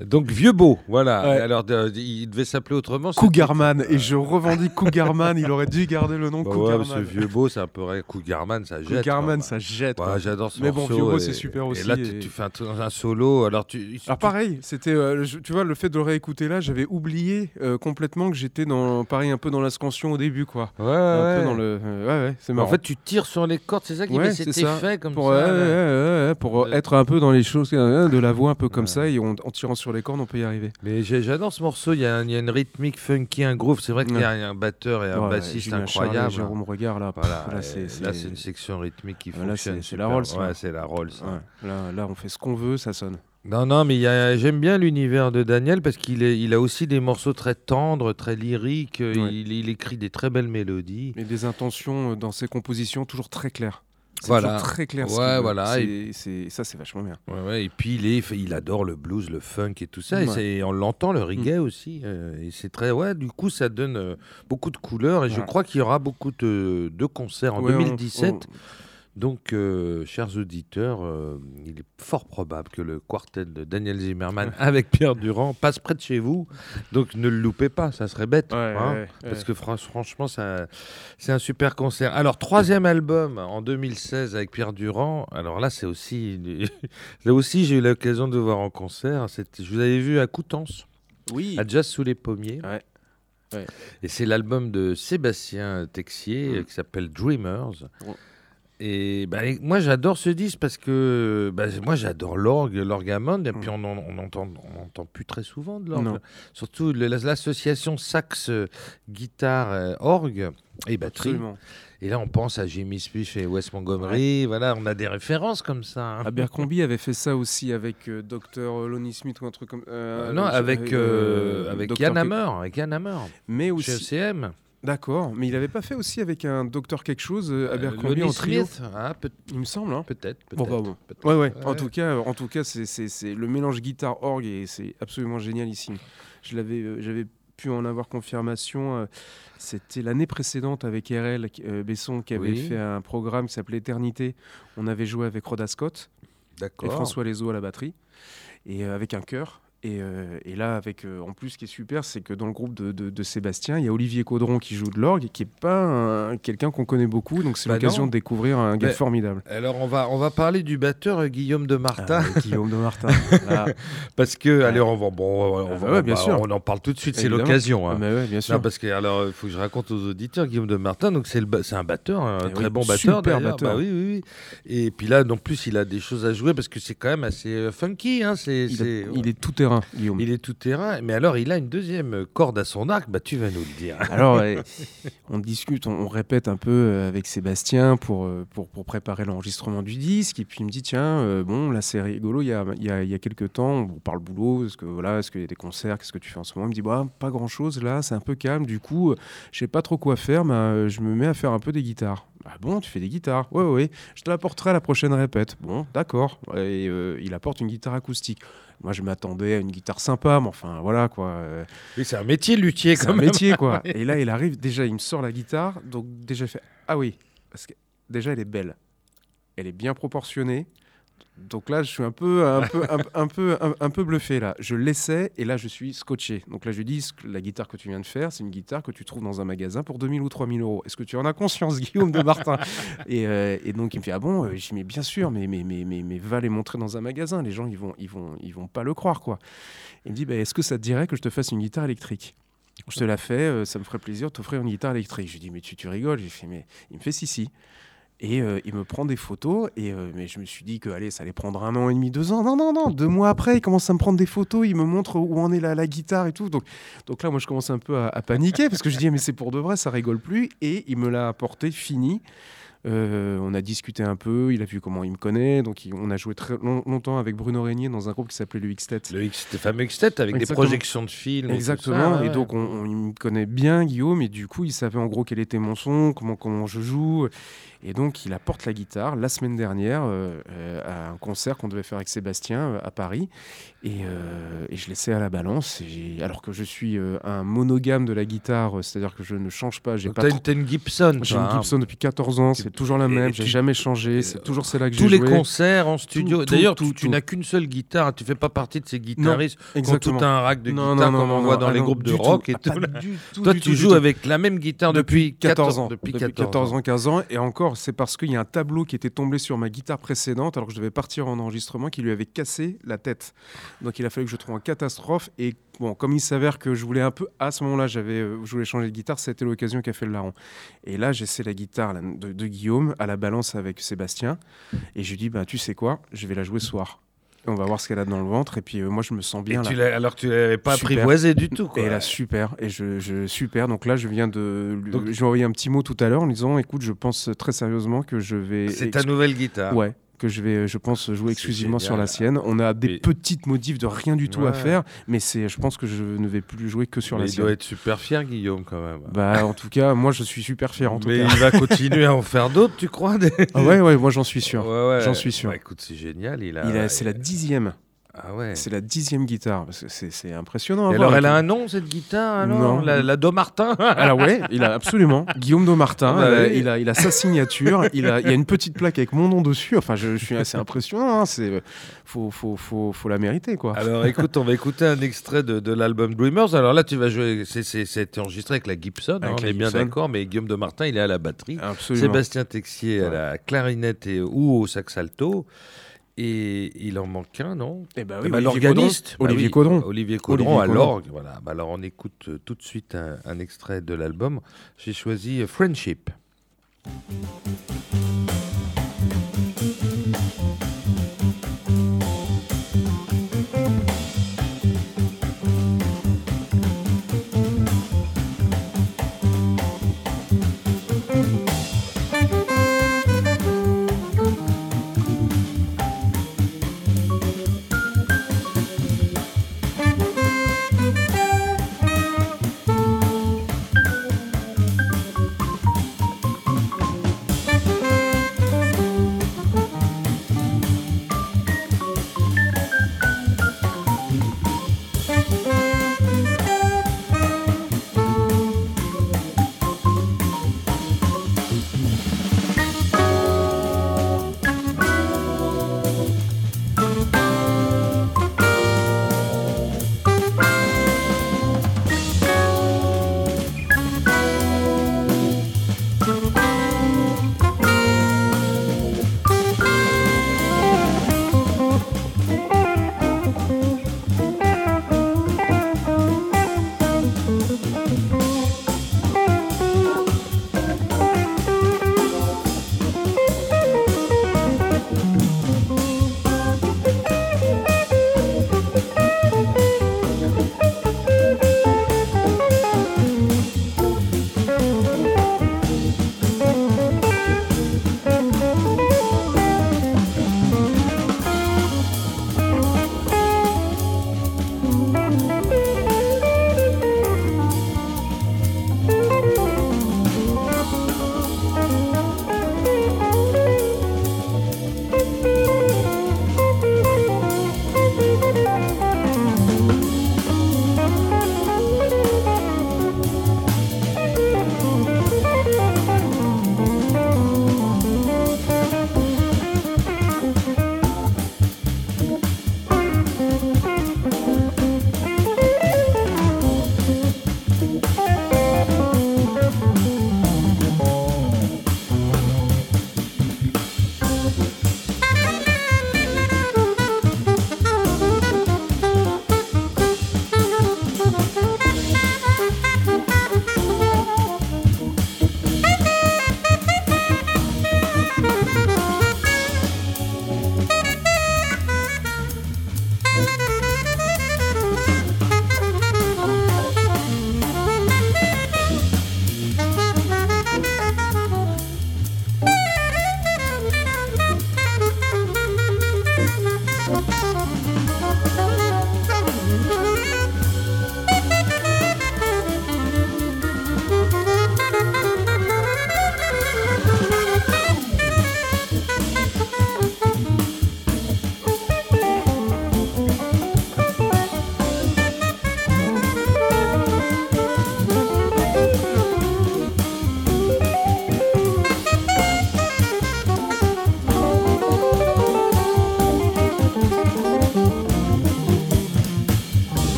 Donc, Vieux Beau, voilà. Alors, il devait s'appeler autrement. Cougarman, et je revendique Cougarman, il aurait dû garder le nom bah Cougarman. Ouais, Vieux Beau, c'est un peu vrai. Cougarman, ça jette. Cougarman, ça jette. J'adore ce Mais morceau. Mais bon, Vieux Beau, c'est super aussi. Et là, tu, fais un, solo. Alors, tu, alors pareil, c'était, euh, tu vois, le fait de le réécouter là, j'avais oublié euh, complètement que j'étais dans, pareil, un peu dans l'ascension au début, quoi. Ouais, un peu dans le, euh, ouais, ouais, c'est marrant. En fait, tu tires sur les cordes, c'est ça qui met cet effet comme ça. pour être un peu dans les choses, de la voix un peu comme ça, et en, tirant sur les cordes, on peut y arriver. Mais j'adore ce morceau, il y, a, une rythmique funky, un groove. C'est vrai qu'il y a un batteur et un bassiste incroyable. Jérôme Regard, là, là, c'est une section rythmique qui fonctionne. C'est la Rolls. Ouais, c'est la Rolls. Là, là, on fait ce qu'on veut, ça sonne. Non, non, mais j'aime bien l'univers de Daniel parce qu'il il a aussi des morceaux très tendres, très lyriques. Il, écrit des très belles mélodies. Et des intentions euh, dans ses compositions toujours très claires. Voilà. très clair. Ouais, voilà. Et... ça, c'est vachement bien. Ouais, ouais. Et puis, il, est, il adore le blues, le funk et tout ça. Et on l'entend, le reggae mm. aussi. Euh, et c'est très. Ouais, du coup, ça donne euh, beaucoup de couleurs. Et je crois qu'il y aura beaucoup de, de concerts en 2017. Donc, euh, chers auditeurs, euh, il est fort probable que le quartet de Daniel Zimmerman avec Pierre Durand passe près de chez vous. Donc, ne le loupez pas, ça serait bête. Hein, parce que franchement, c'est un super concert. Alors, troisième album en 2016 avec Pierre Durand. Alors là, c'est aussi. là aussi, j'ai eu l'occasion de voir en concert. Je vous avais vu à Coutances. Oui. À Jazz sous les pommiers. Et c'est l'album de Sébastien Texier mm. qui s'appelle Dreamers. Et bah, moi, j'adore ce disque parce que bah, moi, j'adore l'orgue, l'orgamond, et puis on n'entend on entend plus très souvent de l'orgue. Surtout l'association sax, guitare, euh, orgue et batterie. Et là, on pense à Jimmy Smith et Wes Montgomery. Voilà, on a des références comme ça. Hein. Abercrombie avait fait ça aussi avec euh, Dr. Lonnie Smith ou un truc comme. Euh, non, avec, avec Yann Hammer. Avec Yann Hammer. Mais aussi. Chez ECM. D'accord, mais il n'avait pas fait aussi avec un docteur quelque chose, euh, euh Abercrombie en trio ah, Il me semble. Hein. Peut-être. Peut bon, bah, bon. Ouais, ouais. En tout cas, en tout cas, c'est le mélange guitare orgue et c'est absolument génial ici. Je l'avais, euh, j'avais pu en avoir confirmation. Euh, c'était l'année précédente avec RL Besson qui avait fait un programme qui s'appelait Éternité. On avait joué avec Rhoda Scott et François Lezo à la batterie et avec un chœur. Euh, et, là, avec euh, en plus, ce qui est super, c'est que dans le groupe de, Sébastien, il y a Olivier Caudron qui joue de l'orgue, qui n'est pas quelqu'un qu'on connaît beaucoup, donc c'est bah l'occasion de découvrir un gars formidable. Alors on va on va parler du batteur euh, Guillaume de Martin. Ah, Guillaume de Martin. parce que allez, on va bon, on, ah, bien sûr. on en parle tout de suite, c'est l'occasion. Hein. Ah, bien sûr. parce que alors il faut que je raconte aux auditeurs Guillaume de Martin, donc c'est c'est un batteur, un eh très bon batteur. Super batteur. Bah oui, oui, oui. Et puis là, en plus, il a des choses à jouer parce que c'est quand même assez funky. Hein, c'est, il, il est tout terrain, Guillaume. Il est tout terrain. Mais alors, il a une deuxième corde à son arc. Bah, tu vas nous le dire. Alors, on discute, on, répète un peu euh, avec Sébastien pour, euh, pour, pour préparer l'enregistrement du disque. Et puis, il me dit tiens, euh, bon, là, c'est rigolo. Il y a, il y, a, il y a quelques temps, on parle boulot. Est-ce que voilà, est-ce qu'il y a des concerts Qu'est-ce que tu fais en ce moment? Il me dit bah, pas grand chose là. C'est un peu calme. Du coup, je sais pas trop quoi faire. Mais je me mets à faire un peu des guitares. Ah bon, tu fais des guitares Ouais, ouais, je te l'apporterai à la prochaine répète. Bon, d'accord. Et il apporte une guitare acoustique. Moi, je m'attendais à une guitare sympa, mais enfin, voilà quoi. Euh. Oui, c'est un métier, luthier, C'est un métier, quoi. Et là, il arrive, déjà, il me sort la guitare, donc déjà, il fait Ah oui, parce que déjà, elle est belle. Elle est bien proportionnée. Donc là, je suis un peu, un peu, un, peu, un, peu bluffé là. Je l'essaie et là, je suis scotché. Donc là, je lui dis la guitare que tu viens de faire, c'est une guitare que tu trouves dans un magasin pour 2000 ou 3000 euros. Est-ce que tu en as conscience, Guillaume de Martin? Euh, et, donc il me fait ah bon? Je dis mais bien sûr, mais mais mais mais, va les montrer dans un magasin. Les gens ils vont ils vont ils vont pas le croire quoi. Il me dit bah, est-ce que ça te dirait que je te fasse une guitare électrique? Je te la fais, euh, ça me ferait plaisir de t'offrir une guitare électrique. Je lui dis mais tu, tu rigoles? J'ai fait mais il me fait si si. Et euh, il me prend des photos, et euh, mais je me suis dit que allez, ça allait prendre un an et demi, deux ans. Non, non, non, deux mois après, il commence à me prendre des photos, il me montre où en est la, la guitare et tout. Donc, donc là, moi, je commence un peu à, à paniquer parce que je dis, mais c'est pour de vrai, ça rigole plus. Et il me l'a apporté fini. Euh, on a discuté un peu, il a vu comment il me connaît, donc on a joué très longtemps avec Bruno Régnier dans un groupe qui s'appelait le X-Tet. Le X fameux X-Tet avec des projections de films. Exactement, et, donc on, il me connaît bien Guillaume, et du coup il savait en gros quel était mon son, comment, comment je joue. Et donc, il apporte la guitare la semaine dernière euh, euh, à un concert qu'on devait faire avec Sébastien euh, à Paris. Et, je laissais à la balance. alors que je suis un monogame de la guitare, c'est-à-dire que je ne change pas. J'ai pas une, Gibson. J'ai une hein. Gibson depuis 14 ans. C'est toujours la même. J'ai jamais changé. C'est toujours celle-là que j'ai Tous les concerts en studio. D'ailleurs, tu, n'as qu'une seule guitare. Tu fais pas partie de ces guitaristes qui ont tout un rack de guitare comme on voit dans les groupes de rock et tout. Toi, tu joues avec la même guitare depuis 14 ans. Depuis 14 ans, 15 ans. Et encore, c'est parce qu'il y a un tableau qui était tombé sur ma guitare précédente alors que je devais partir en enregistrement qui lui avait cassé la tête. Donc il a fallu que je trouve en catastrophe. Et bon, comme il s'avère que je voulais un peu, à ce moment-là, j'avais, euh, je voulais changer de guitare, c'était l'occasion qui a fait le larron. Et là, j'essaie la guitare de, Guillaume à la balance avec Sébastien. Et je lui dis, bah, tu sais quoi, je vais la jouer ce soir. On va voir ce qu'elle a dans le ventre. Et puis euh, moi, je me sens bien. là. alors tu l'avais pas apprivoisé du tout. Quoi. Et là, super. Et je, je, super. Donc là, je viens de. je lui ai envoyé un petit mot tout à l'heure en lui disant écoute, je pense très sérieusement que je vais. C'est ta nouvelle guitare. Ouais que je vais, je pense, jouer exclusivement sur la sienne. On a des petites modifs de rien du tout à faire, mais c'est, je pense que je ne vais plus jouer que sur la sienne. Il doit être super fier, Guillaume, quand même. Bah, en tout cas, moi, je suis super fier. En tout mais cas. il va continuer à en faire d'autres, tu crois? Ah ouais, ouais, moi, j'en suis sûr. J'en suis sûr. Bah, écoute, c'est génial. Il a, il c'est la dixième. Ah ouais. C'est la dixième guitare. C'est impressionnant. alors, elle a un nom, cette guitare Non. La, la Domartin Alors, ouais, il a absolument. Guillaume Domartin. Bah euh, il, a, il a sa signature. il, a, il y a une petite plaque avec mon nom dessus. Enfin, je, suis assez impressionnant. Hein. C'est faut, faut, faut, faut, la mériter, quoi. Alors, écoute, on va écouter un extrait de, de l'album Dreamers. Alors là, tu vas jouer. C'est enregistré avec la Gibson. Hein, on est bien d'accord, mais Guillaume Domartin, il est à la batterie. Absolument. Sébastien Texier à la clarinette et, ou au sax alto. Et il en manque un, non? Eh ben oui, bah, l'organiste. Olivier Caudron. Olivier Caudron à l'orgue. Voilà. Bah, alors on écoute euh, tout de suite un, un extrait de l'album. J'ai choisi euh, Friendship.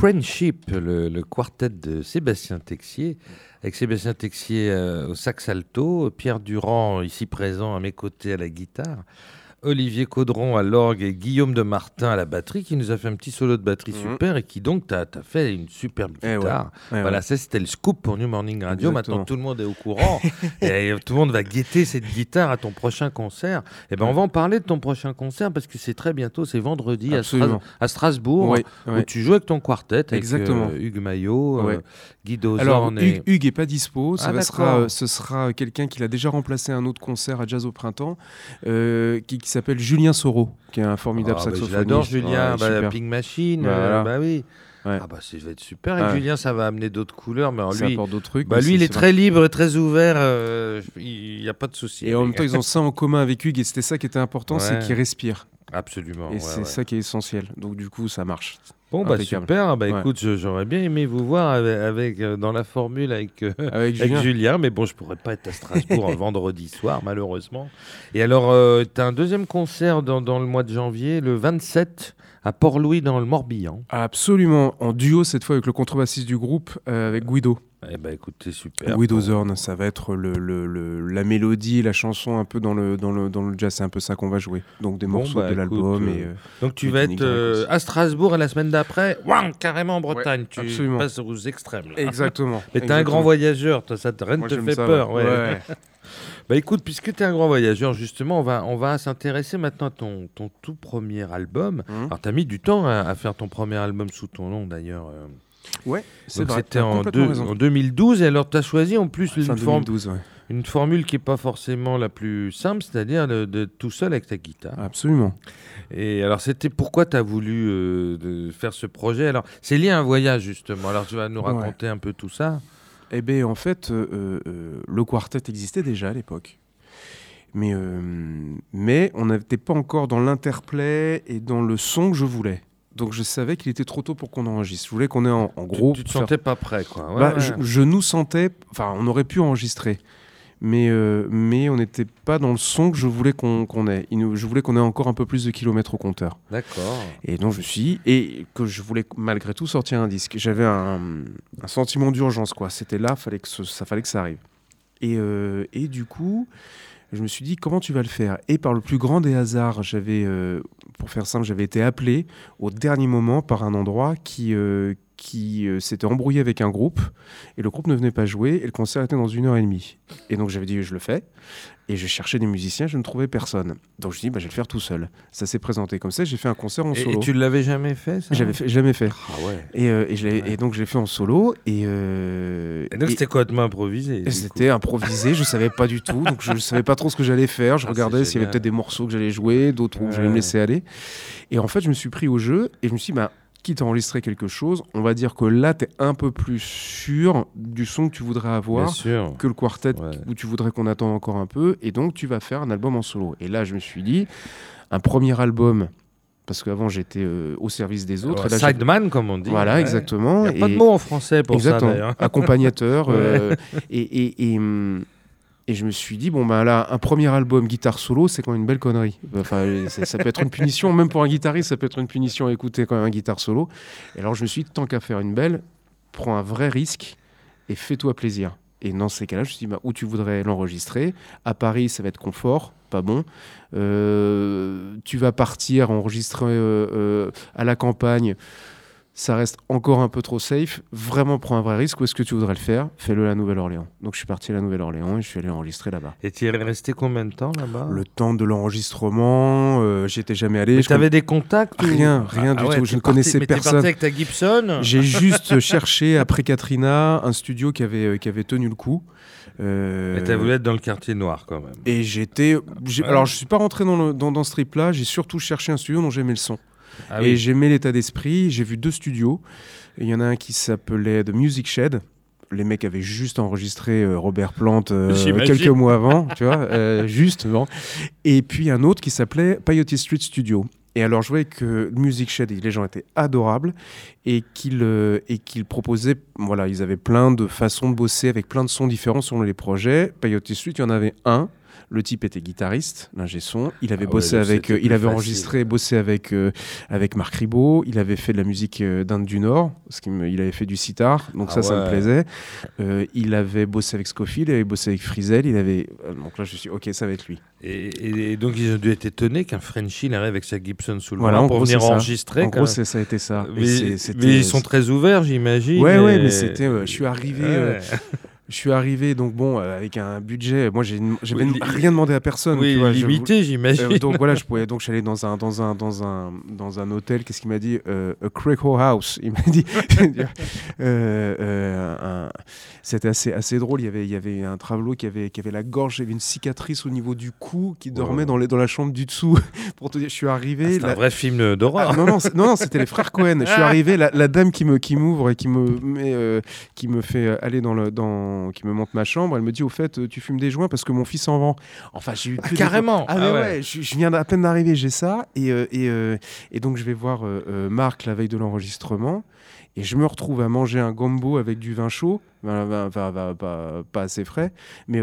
Friendship, le, quartet de Sébastien Texier, avec Sébastien Texier euh, au sax alto, Pierre Durand, ici présent à mes côtés à la guitare, Olivier Caudron à l'orgue et Guillaume de Martin à la batterie, qui nous a fait un petit solo de batterie mhm. super et qui donc t'a fait une superbe eh guitare. Eh voilà, ça c'était le scoop pour New Morning Radio. Maintenant tout le monde est au courant et tout le monde va guetter cette guitare à ton prochain concert. Et eh ben on va en parler de ton prochain concert parce que c'est très bientôt, c'est vendredi à, Strasbourg où tu joues avec ton quartet avec Exactement. Euh, Hugues Maillot, euh, Guy Dozorn. Alors Hugues, Hugues est pas dispo, ça ah, sera, euh, ce sera quelqu'un qui l'a déjà remplacé à un autre concert à Jazz au printemps, qui qui s'appelle Julien Soro, qui est un formidable ah, saxophoniste. J'adore Julien, bah, Pink Machine, bah, bah oui. Ah bah ça va être super. Avec Julien, ça va amener d'autres couleurs, mais lui, d'autres trucs. Bah lui, il est, très libre, et très ouvert. Euh, il n'y a pas de souci. Et en même temps, ils ont ça en commun avec Hugues, et c'était ça qui était important, c'est qu'ils respirent. Absolument. Et c'est ça qui est essentiel. Donc du coup, ça marche. Bon, bah super. Bah écoute, j'aurais bien aimé vous voir avec, euh, dans la formule avec, euh, avec, Julien. mais bon, je pourrais pas être à Strasbourg un vendredi soir, malheureusement. Et alors, euh, tu as un deuxième concert dans, dans, le mois de janvier, le 27 à Port-Louis dans le Morbihan. Absolument, en duo cette fois avec le contrebassiste du groupe, avec Guido. Eh ben écoute, c'est super. Guido Zorn, ça va être le, le, la mélodie, la chanson un peu dans le, dans le, dans le jazz, c'est un peu ça qu'on va jouer. Donc des morceaux bah, de l'album. et euh, donc tu vas être euh, à Strasbourg et la semaine d'après, carrément en Bretagne, tu passes aux extrêmes. Exactement. Mais t'es un grand voyageur, toi, ça rien ne te fait peur. Ouais. bah écoute, puisque tu es un grand voyageur, justement, on va, on va s'intéresser maintenant à ton, ton tout premier album. Mmh. Alors, tu as mis du temps à, faire ton premier album sous ton nom, d'ailleurs. Ouais, C'était en, en, 2012, et alors tu as choisi en plus une, une, formule qui n'est pas forcément la plus simple, c'est-à-dire de, tout seul avec ta guitare. Absolument. Et alors, c'était pourquoi tu as voulu euh, de faire ce projet? Alors, c'est lié à un voyage, justement. Alors, tu vas nous raconter un peu tout ça Eh bien, en fait, euh, euh, le quartet existait déjà à l'époque. Mais, mais on n'était pas encore dans l'interplay et dans le son que je voulais. Donc je savais qu'il était trop tôt pour qu'on enregistre. Je voulais qu'on ait en, gros. Tu, te sentais pas prêt, quoi. Bah, je, nous sentais. Enfin, on aurait pu enregistrer. mais, euh, mais on n'était pas dans le son que je voulais qu'on ait. je voulais qu'on ait encore un peu plus de kilomètres au compteur. D'accord. Et donc je suis et que je voulais malgré tout sortir un disque. J'avais un, un, sentiment d'urgence, quoi. C'était là, fallait que ça fallait que ça arrive. Et, euh, et du coup, je me suis dit, comment tu vas le faire? Et par le plus grand des hasards, j'avais, euh, pour faire simple, j'avais été appelé au dernier moment par un endroit qui, qui euh, s'était embrouillé avec un groupe et le groupe ne venait pas jouer et le concert était dans une heure et demie. Et donc j'avais dit je le fais et je cherchais des musiciens, je ne trouvais personne. Donc je dis bah, je vais le faire tout seul. Ça s'est présenté comme ça, j'ai fait un concert en solo. Et tu l'avais jamais fait ça? J'avais jamais fait. Ah ouais. Et, euh, et, et donc je l'ai fait en solo et. Euh, et donc c'était complètement improvisé. C'était improvisé, je savais pas du tout, donc je ne savais pas trop ce que j'allais faire. Je ah, regardais s'il y avait peut-être des morceaux que j'allais jouer, d'autres où j'allais me laisser aller. Et en fait je me suis pris au jeu et je me suis dit bah quitte à enregistrer quelque chose, on va dire que là, tu es un peu plus sûr du son que tu voudrais avoir que le quartet où tu voudrais qu'on attende encore un peu. Et donc, tu vas faire un album en solo. Et là, je me suis dit, un premier album. Parce qu'avant j'étais euh, au service des autres. sideman, comme on dit. Voilà, exactement. Il n'y a pas de mot en français pour ça. Accompagnateur. Euh, et, et, et, hum, et je me suis dit, bon, ben là, un premier album guitare solo, c'est quand même une belle connerie. Enfin, ça, peut être une punition, même pour un guitariste, ça peut être une punition à écouter quand même un guitare solo. Et alors, je me suis dit, tant qu'à faire une belle, prends un vrai risque et fais-toi plaisir. Et dans ces cas-là, je me suis dit, bah, où tu voudrais l'enregistrer? À Paris, ça va être confort, pas bon. Euh, tu vas partir enregistrer euh, euh, à la campagne ça reste encore un peu trop safe. Vraiment, prends un vrai risque. Où est-ce que tu voudrais le faire? Fais-le à la Nouvelle-Orléans. Donc, je suis parti à la Nouvelle-Orléans et je suis allé enregistrer là-bas. Et tu es resté combien de temps là-bas? Le temps de l'enregistrement, euh, j'étais jamais allé. Mais tu avais des contacts Rien, rien ah du tout. Je ne connaissais personne. avec ta Gibson? J'ai juste cherché, après Katrina, un studio qui avait, euh, qui avait tenu le coup. Euh... Mais tu voulu être dans le quartier noir quand même. Et j'étais. Alors, je suis pas rentré dans, dans, dans ce trip-là. J'ai surtout cherché un studio dont j'aimais le son. Ah et j'aimais l'état d'esprit. J'ai vu deux studios. Il y en a un qui s'appelait The Music Shed. Les mecs avaient juste enregistré euh, Robert Plant euh, quelques mois avant, tu vois, euh, juste. Et puis un autre qui s'appelait Peyote Street Studio. Et alors, je voyais que Music Shed, les gens étaient adorables et qu'ils et qu'ils proposaient, voilà, ils avaient plein de façons de bosser avec plein de sons différents selon les projets. Peyote Street, il y en avait un le type était guitariste, l'ingé son. Il avait ah bossé avec, euh, il avait enregistré, bossé avec euh, avec Marc Ribot. Il avait fait de la musique euh, d'Inde du Nord, parce qu'il il avait fait du sitar, donc ah ça, ça me plaisait. il avait bossé avec Scofield, il avait bossé avec Frizel. Il avait, donc là, je suis, ok, ça va être lui. Et, donc ils ont dû être étonnés qu'un Frenchie arrive avec sa Gibson sous le voilà, pour venir enregistrer. En gros, ça a été ça. Mais, ils sont très ouverts, j'imagine. Ouais, ouais, mais c'était, je suis arrivé. Je suis arrivé, donc bon, euh, avec un budget. Moi, j'ai rien demandé à personne. Oui, tu vois, limité, j'imagine. Euh, donc voilà, je pouvais. Donc, j'allais dans un, dans un, dans un, dans un hôtel. Qu'est-ce qu'il m'a dit euh, A Creco House. Il m'a dit. C'était assez, assez drôle. Il y avait, il y avait un travelot qui avait, qui avait la gorge, il avait une cicatrice au niveau du cou, qui dormait dans, les, dans la chambre du dessous. Pour te dire, je suis arrivé. Ah, c'est un vrai film d'horreur. Ah, non, non, non, c'était les frères Cohen. Je suis arrivé, la, la, dame qui me, qui m'ouvre et qui me, met, qui me fait aller dans le, dans qui me montre ma chambre, elle me dit au fait, euh, tu fumes des joints parce que mon fils en vend. Enfin, j'ai eu ah, carrément. Ah, ah ouais, je, viens à peine d'arriver, j'ai ça. Et, euh, et, euh, et, donc je vais voir Marc la veille de l'enregistrement. Et je me retrouve à manger un gombo avec du vin chaud, pas, pas, assez frais, mais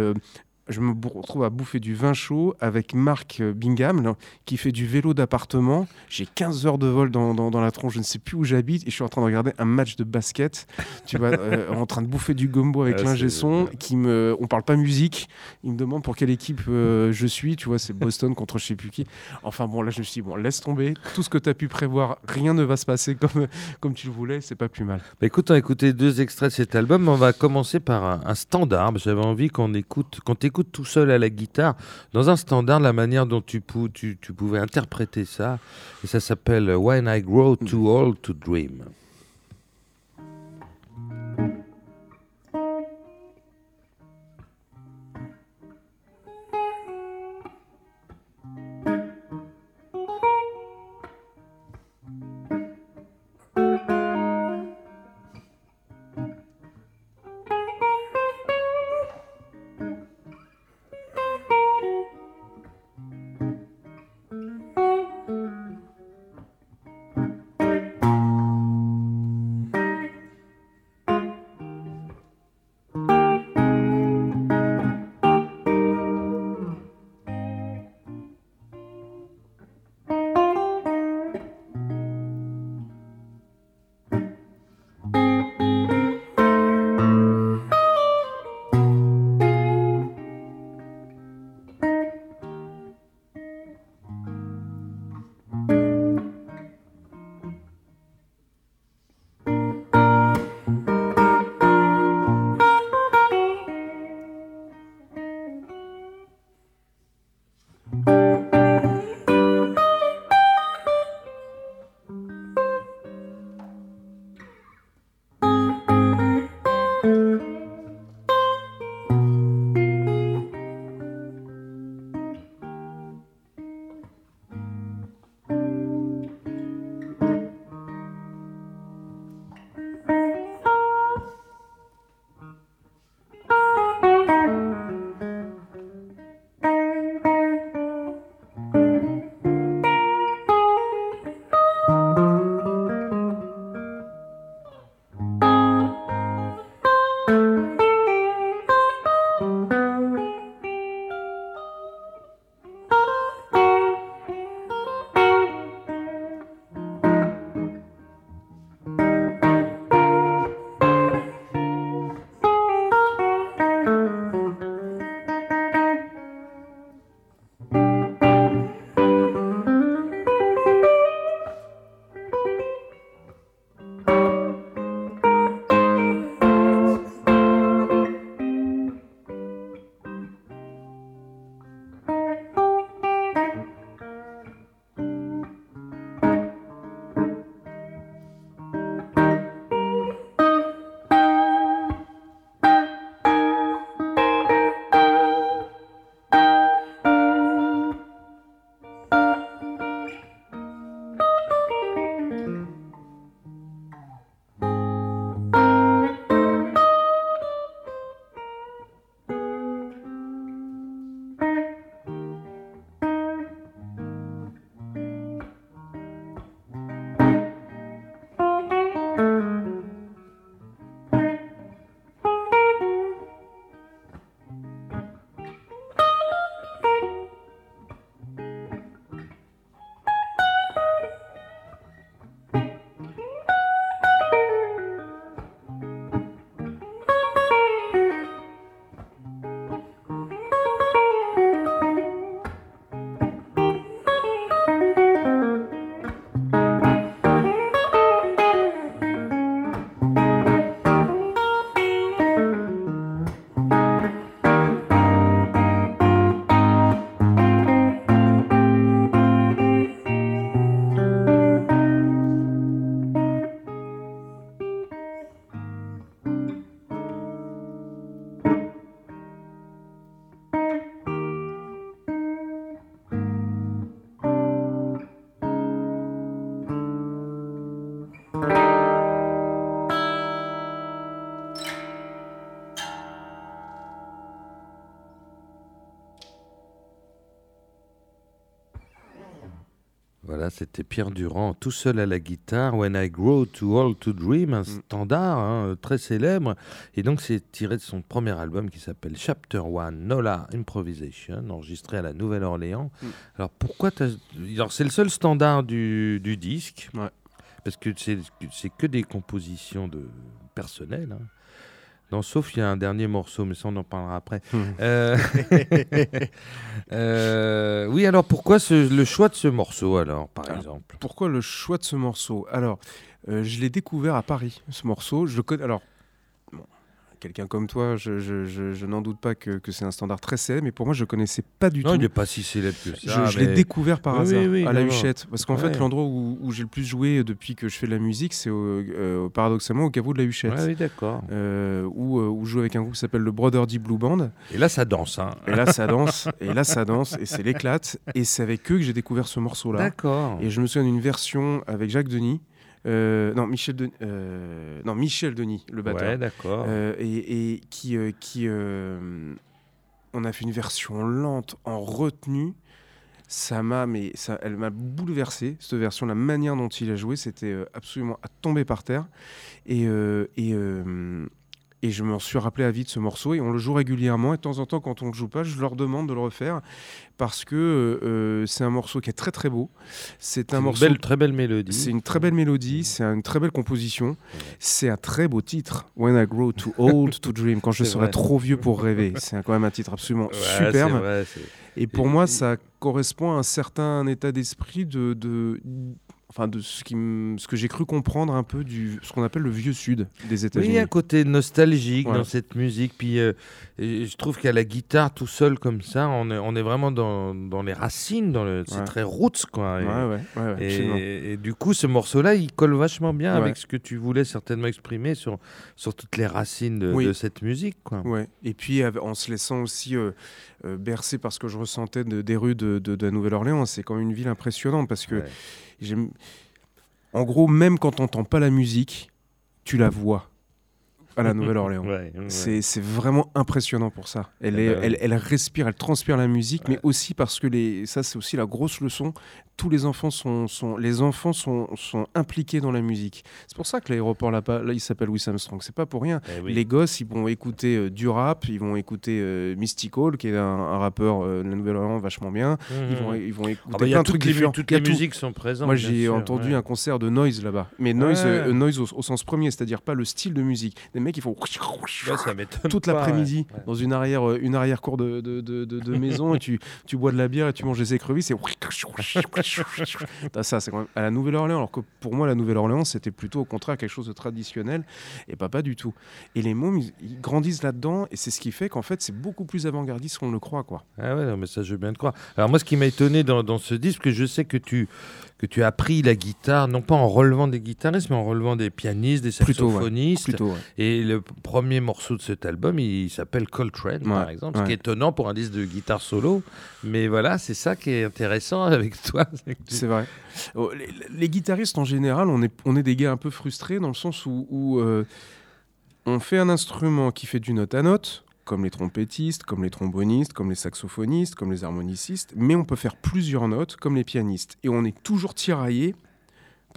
je me retrouve à bouffer du vin chaud avec Marc Bingham, qui fait du vélo d'appartement. J'ai 15 heures de vol dans, dans, la tronche, je ne sais plus où j'habite, et je suis en train de regarder un match de basket, tu vois, euh, en train de bouffer du gombo avec ah, l'ingé son, qui me, on parle pas musique, il me demande pour quelle équipe euh, je suis, tu vois, c'est Boston contre je sais plus qui. Enfin bon, là je me suis dit, bon, laisse tomber, tout ce que tu as pu prévoir, rien ne va se passer comme, comme tu le voulais, c'est pas plus mal. Bah, écoute, on a écouté deux extraits de cet album, on va commencer par un, un standard, j'avais envie qu'on écoute, qu'on t'écoute tout seul à la guitare, dans un standard, la manière dont tu, tu, tu pouvais interpréter ça. Et ça s'appelle When I Grow Too Old to Dream. C'était Pierre Durand, tout seul à la guitare, When I Grow Too Old to Dream, un mm. standard hein, très célèbre. Et donc, c'est tiré de son premier album qui s'appelle Chapter One, Nola Improvisation, enregistré à la Nouvelle-Orléans. Mm. Alors, pourquoi Alors, c'est le seul standard du, du disque, parce que c'est que des compositions de personnelles. Hein. Non, sauf il y a un dernier morceau, mais ça on en parlera après. Hmm. Euh, euh, oui, alors pourquoi le choix de ce morceau alors, par exemple? Pourquoi le choix de ce morceau? Alors, euh, je l'ai découvert à Paris, ce morceau. Je le connais. Alors, quelqu'un comme toi, je, n'en doute pas que, c'est un standard très célèbre, mais pour moi, je ne connaissais pas du tout. Non, il n'est pas si célèbre que ça. Je, l'ai découvert par hasard à la Huchette. Parce qu'en fait, l'endroit où, j'ai le plus joué depuis que je fais de la musique, c'est euh, paradoxalement au caveau de la Huchette. oui, d'accord. Euh, où, euh, où, je joue avec un groupe qui s'appelle le Brotherdy Blue Band. Et là, ça danse. Hein. Et là, ça danse. et là, ça danse. Et c'est l'éclate. Et c'est avec eux que j'ai découvert ce morceau-là. D'accord. Et je me souviens d'une version avec Jacques Denis. Euh, non, Michel, euh, non, Michel Denis, le batteur. Ouais, d'accord. Euh, et, qui, qui on a fait une version lente en retenue. Ça m'a, mais ça, elle m'a bouleversé cette version, la manière dont il a joué, c'était absolument à tomber par terre. Et, et et je m'en suis rappelé à vite ce morceau et on le joue régulièrement. Et de temps en temps, quand on ne le joue pas, je leur demande de le refaire parce que euh, c'est un morceau qui est très très beau. C'est un morceau. Belle, très belle mélodie. C'est une très belle mélodie, c'est une très belle composition. C'est un très beau titre. When I grow too old to dream. Quand je serai trop vieux pour rêver. C'est quand même un titre absolument superbe. et pour moi, ça correspond à un certain état d'esprit de, de enfin de ce, qui ce que j'ai cru comprendre un peu du ce qu'on appelle le vieux sud des États-Unis. Oui, il y a un côté nostalgique dans cette musique. Puis euh, je trouve qu'à la guitare tout seul comme ça, on est, on est vraiment dans, dans les racines, dans le, c'est très roots quoi. Et, et, du coup, ce morceau-là, il colle vachement bien avec ce que tu voulais certainement exprimer sur, sur toutes les racines de, cette musique. Quoi. Et puis en se laissant aussi euh, euh, bercer par ce que je ressentais des rues de, de, de la Nouvelle-Orléans, c'est quand même une ville impressionnante parce que en gros, même quand tu n'entends pas la musique, tu la vois à la Nouvelle-Orléans. C'est vraiment impressionnant pour ça. Elle, ah est, bah elle, elle, respire, elle transpire la musique, mais aussi parce que les, ça, c'est aussi la grosse leçon. Tous les enfants sont, sont les enfants sont, sont impliqués dans la musique. C'est pour ça que l'aéroport là, là, il s'appelle Louis Armstrong. C'est pas pour rien. Eh les gosses, ils vont écouter euh, du rap, ils vont écouter euh, Mystical, qui est un, rappeur euh, de la Nouvelle-Orléans vachement bien. Ils vont, mhm. ils vont écouter ah bah, plein de trucs différents. Toutes les musiques sont présentes. Moi, j'ai entendu un concert de Noise là-bas, mais Noise, noise au, sens premier, c'est-à-dire pas le style de musique. Des mecs, ils font toute l'après-midi dans une arrière, euh, une arrière cour de, de, de, de maison et tu, tu bois de la bière et tu manges des écrevisses et ça c'est quand même à la Nouvelle-Orléans alors que pour moi la Nouvelle-Orléans c'était plutôt au contraire quelque chose de traditionnel et pas pas du tout. Et les mômes ils, grandissent là-dedans et c'est ce qui fait qu'en fait c'est beaucoup plus avant-gardiste qu'on le croit quoi. Ah ouais non, mais ça je veux bien te croire. Alors moi ce qui m'a étonné dans, dans ce disque que je sais que tu que tu as appris la guitare, non pas en relevant des guitaristes, mais en relevant des pianistes, des saxophonistes. Et le premier morceau de cet album, il s'appelle Coltrane, par exemple, ce qui est étonnant pour un disque de guitare solo. Mais voilà, c'est ça qui est intéressant avec toi. C'est vrai. Oh, les, guitaristes, en général, on est, on est des gars un peu frustrés dans le sens où, euh, on fait un instrument qui fait du note à note, comme les trompettistes, comme les trombonistes, comme les saxophonistes, comme les harmonicistes, mais on peut faire plusieurs notes comme les pianistes. Et on est toujours tiraillé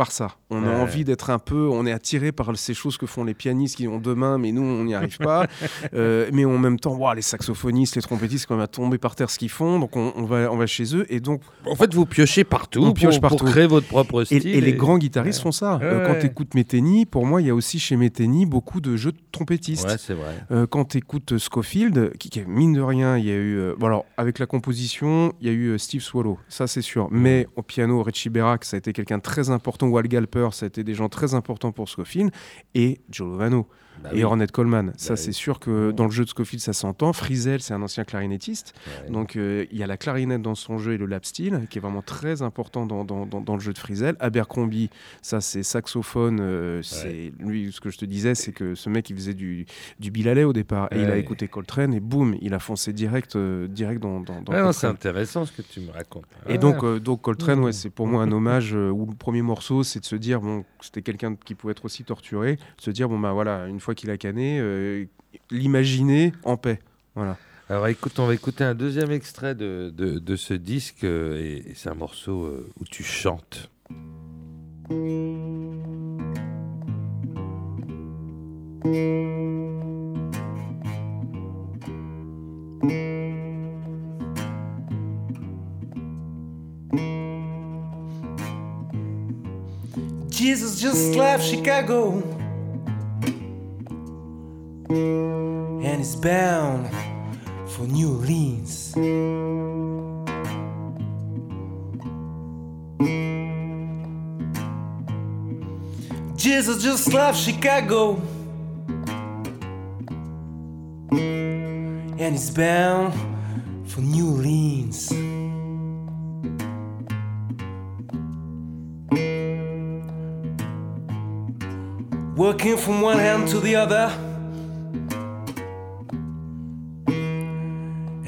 par ça. On a envie d'être un peu, on est attiré par ces choses que font les pianistes qui ont deux mains, mais nous, on n'y arrive pas. Euh, mais en même temps, wow, les saxophonistes, les trompettistes, quand même à tomber par terre ce qu'ils font, donc on, va, on va chez eux. Et donc, en fait, vous piochez partout, on pioche pour, partout. créer votre propre style. Et, les grands guitaristes font ça. Euh, quand tu écoutes Metheny, pour moi, il y a aussi chez Metheny beaucoup de jeux de trompettistes. Ouais, c'est vrai. Euh, quand tu écoutes Scofield, qui, mine de rien, il y a eu, bon alors avec la composition, il y a eu Steve Swallow, ça c'est sûr. Mais au piano, Richie Berak, ça a été quelqu'un de très important. Wal Galper, ça des gens très importants pour Scofield, et Joe Lovano. Bah et Ornette Coleman. ça, bah c'est sûr que dans le jeu de Scofield, ça s'entend. Frizel, c'est un ancien clarinettiste. Donc, euh, il y a la clarinette dans son jeu et le lap steel, qui est vraiment très important dans, dans, dans, le jeu de Frizel. Abercrombie, ça, c'est saxophone. Euh, c'est Lui, ce que je te disais, c'est que ce mec, il faisait du, du bilalais au départ. Et il a écouté Coltrane, et boum, il a foncé direct, euh, direct dans, dans, C'est intéressant ce que tu me racontes. Et donc, donc Coltrane, ouais, c'est pour moi un hommage où le premier morceau, c'est de se dire, bon, c'était quelqu'un qui pouvait être aussi torturé, se dire, bon, bah voilà, une fois qu'il a canné, euh, l'imaginer en paix. Voilà. Alors écoute, on va écouter un deuxième extrait de, de, de ce disque et, et c'est un morceau où tu chantes. Jesus just left Chicago and he's bound for New Orleans. Jesus just left Chicago and he's bound for New Orleans. Working from one hand to the other,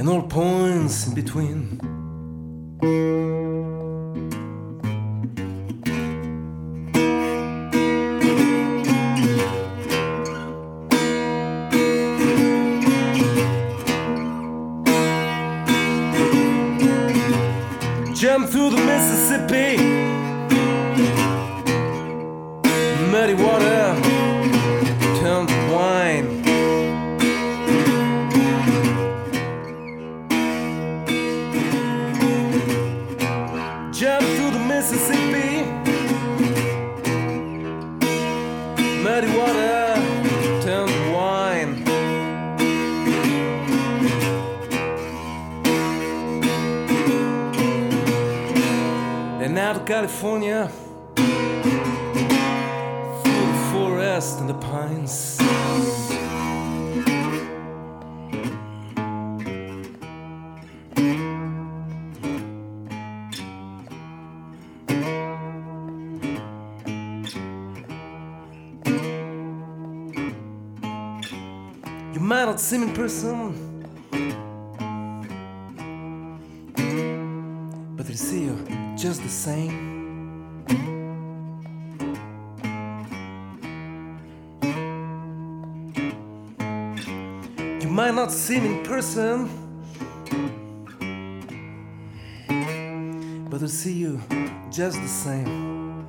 and all points in between. Jump through the Mississippi, me in person, but they see you just the same.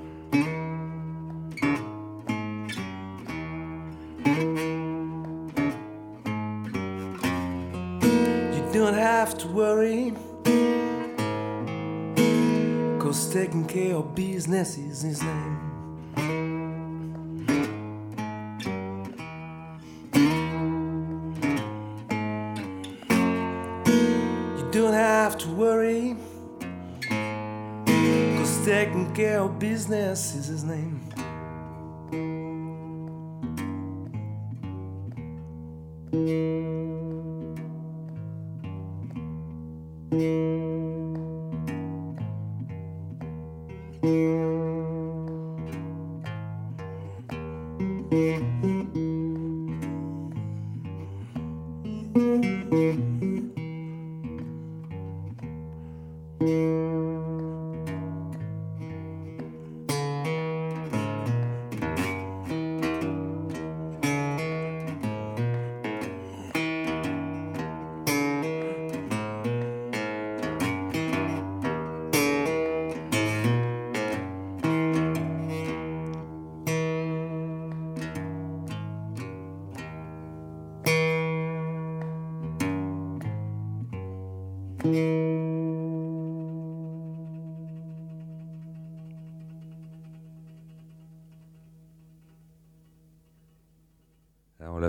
You don't have to worry. Cause taking care of business is his name. Business is his name.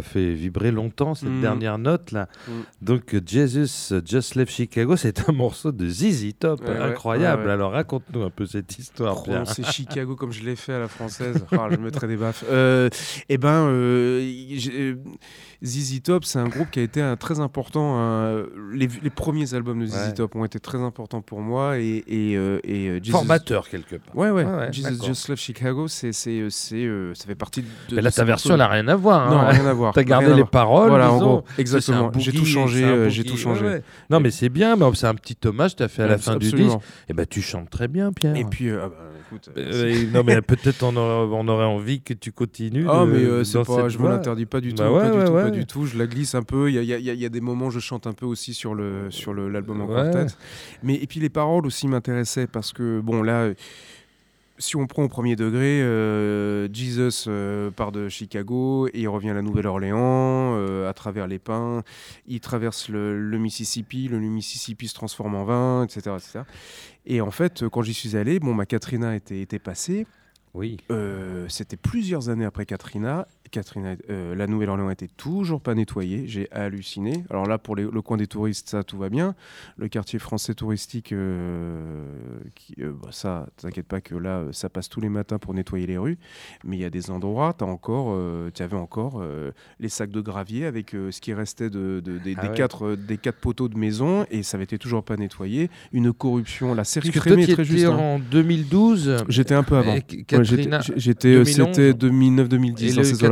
Fait vibrer longtemps cette Mm. dernière note là. Mm. Donc Jesus Just Left Chicago, c'est un morceau de ZZ Top, Ouais, incroyable. ouais, ouais. Alors raconte-nous un peu cette histoire. Prononcer Chicago comme je l'ai fait à la française, Ah, je me mettrais des baffes. Euh, eh ben, euh, euh, ZZ Top, c'est un groupe qui a été un, très important. un- les, les premiers albums de ZZ. Top ont été très importants pour moi et, et, euh, et, Jesus- Formateur quelque part. Ouais, ouais. Jesus. Just Love Chicago, c'est, c'est, c'est, ça fait partie de. Mais là, ta version n'a rien à voir. Non, hein. rien rien à voir. T'as gardé les paroles. Voilà, en gros, exactement. J'ai tout changé. j'ai tout changé. Non, mais c'est bien. Mais c'est un petit hommage. T'as fait à la fin du disque. Et ben, tu chantes très bien, Pierre. Et puis, ah bah, écoute. non, mais peut-être on, on, aurait envie que tu continues. Ah, mais c'est pas. Je me l'interdis pas du tout. Pas du tout. Je la glisse un peu. Il y a des moments, je chante un peu aussi sur le sur l'album en quartet. Mais et puis les paroles aussi m'intéressaient parce que bon là si on prend au premier degré, euh, Jesus euh, part de Chicago et il revient à la Nouvelle-Orléans euh, à travers les pins. Il traverse le, Mississippi, le Mississippi se transforme en vin, etc. etc. Et en fait, quand j'y suis allé, bon, ma Katrina était, était passée. Oui. C'était plusieurs années après Katrina Catherine, euh, la Nouvelle-Orléans était toujours pas nettoyée. J'ai halluciné. Alors là, pour le coin des touristes, ça tout va bien. Le quartier français touristique, euh, qui, euh, bah, ça, t'inquiète pas que là, ça passe tous les matins pour nettoyer les rues. Mais il y a des endroits, tu encore, tu avais encore les sacs de gravier avec ce qui restait de, des, ah quatre, des quatre poteaux de maison et ça avait été toujours pas nettoyé. Une corruption, la série crémée très juste. Hein. en 2012. J'étais un peu avant. J'étais, c'était 2009-2010 dans ces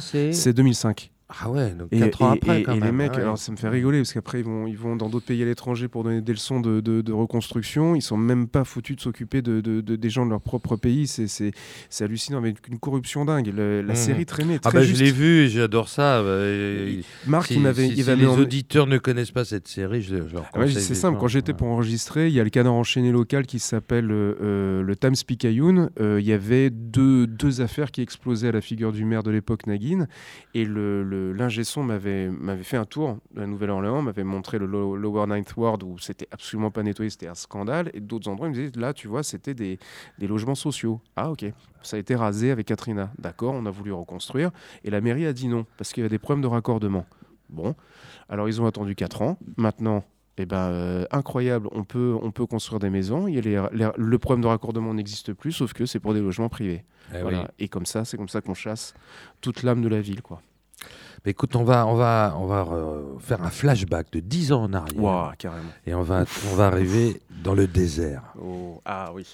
c'est. C'est 2005. Ah ouais, donc 4 ans après. et les mecs, alors ça me fait rigoler parce qu'après ils vont, ils vont dans d'autres pays à l'étranger pour donner des leçons de, de, reconstruction. Ils sont même pas foutus de s'occuper de, des gens de leur propre pays. C'est hallucinant, mais une corruption dingue. la mmh. série traînait. Très ah bah je l'ai vu et j'adore ça. Bah, Marc, il m'avait. Si, les auditeurs ne connaissent pas cette série, je, je ah C'est simple. Quand j'étais pour enregistrer, il y a le canard enchaîné local qui s'appelle euh, euh, le Times Picayune. Euh, il y avait deux, deux affaires qui explosaient à la figure du maire de l'époque, Nagin, et le l'ingé son m'avait fait un tour de la Nouvelle-Orléans, m'avait montré le Lower Ninth Ward où c'était absolument pas nettoyé, c'était un scandale. Et d'autres endroits, il me disaient là, tu vois, c'était des, des, logements sociaux. Ah, ok. Ça a été rasé avec Katrina. D'accord, on a voulu reconstruire. Et la mairie a dit non, parce qu'il y avait des problèmes de raccordement. Bon, alors ils ont attendu 4 ans. Maintenant, eh ben, euh, incroyable, on peut, on peut construire des maisons. Il y a le problème de raccordement n'existe plus, sauf que c'est pour des logements privés. Eh voilà. Et comme ça, c'est comme ça qu'on chasse toute l'âme de la ville. quoi mais écoute, on va, euh, faire un flashback de 10 ans en arrière. Wow, carrément. Et on va, arriver dans le désert. Oh, ah oui.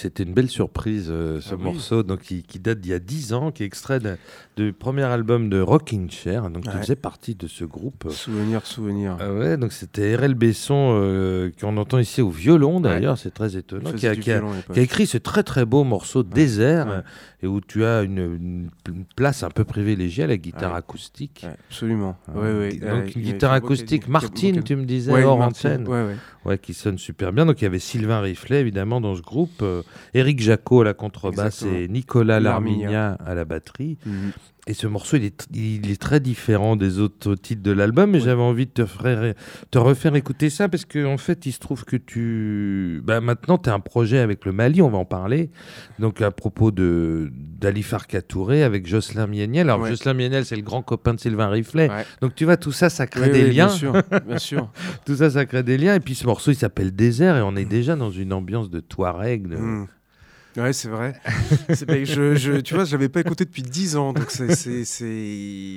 C'était une belle surprise, euh, ce ah morceau donc, qui, date d'il y a 10 ans, qui est extrait du premier album de Rocking Chair. Donc, tu faisais partie de ce groupe. Souvenir, souvenir. Ah ouais, donc c'était R.L. Besson, euh, qu'on entend ici au violon d'ailleurs, c'est très étonnant, qui a, qui, a, écrit ce très très beau morceau Désert, et où tu as une, place un peu privilégiée à la guitare acoustique. absolument. donc, une guitare acoustique, Martine, tu me disais, hors antenne. Ouais, qui sonne super bien. Donc il y avait Sylvain Riflet évidemment dans ce groupe, euh, Éric Jacot à la contrebasse et Nicolas Larminia à la batterie. Mhm. Et ce morceau, il est, il est, très différent des autres titres de l'album, mais j'avais envie de te, faire, te refaire écouter ça parce qu'en en fait, il se trouve que tu. Bah, maintenant, tu as un projet avec le Mali, on va en parler. Donc, à propos d'Ali Farka Touré avec Jocelyn Mieniel. Alors, Jocelyn Mieniel, c'est le grand copain de Sylvain Riflet. Donc, tu vois, tout ça, ça crée des liens. Bien sûr, bien sûr. tout ça, ça crée des liens. Et puis, ce morceau, il s'appelle Désert et on est déjà dans une ambiance de Touareg. De... Hmm. Ouais, c'est vrai. tu vois, je l'avais pas écouté depuis 10 ans, donc c'est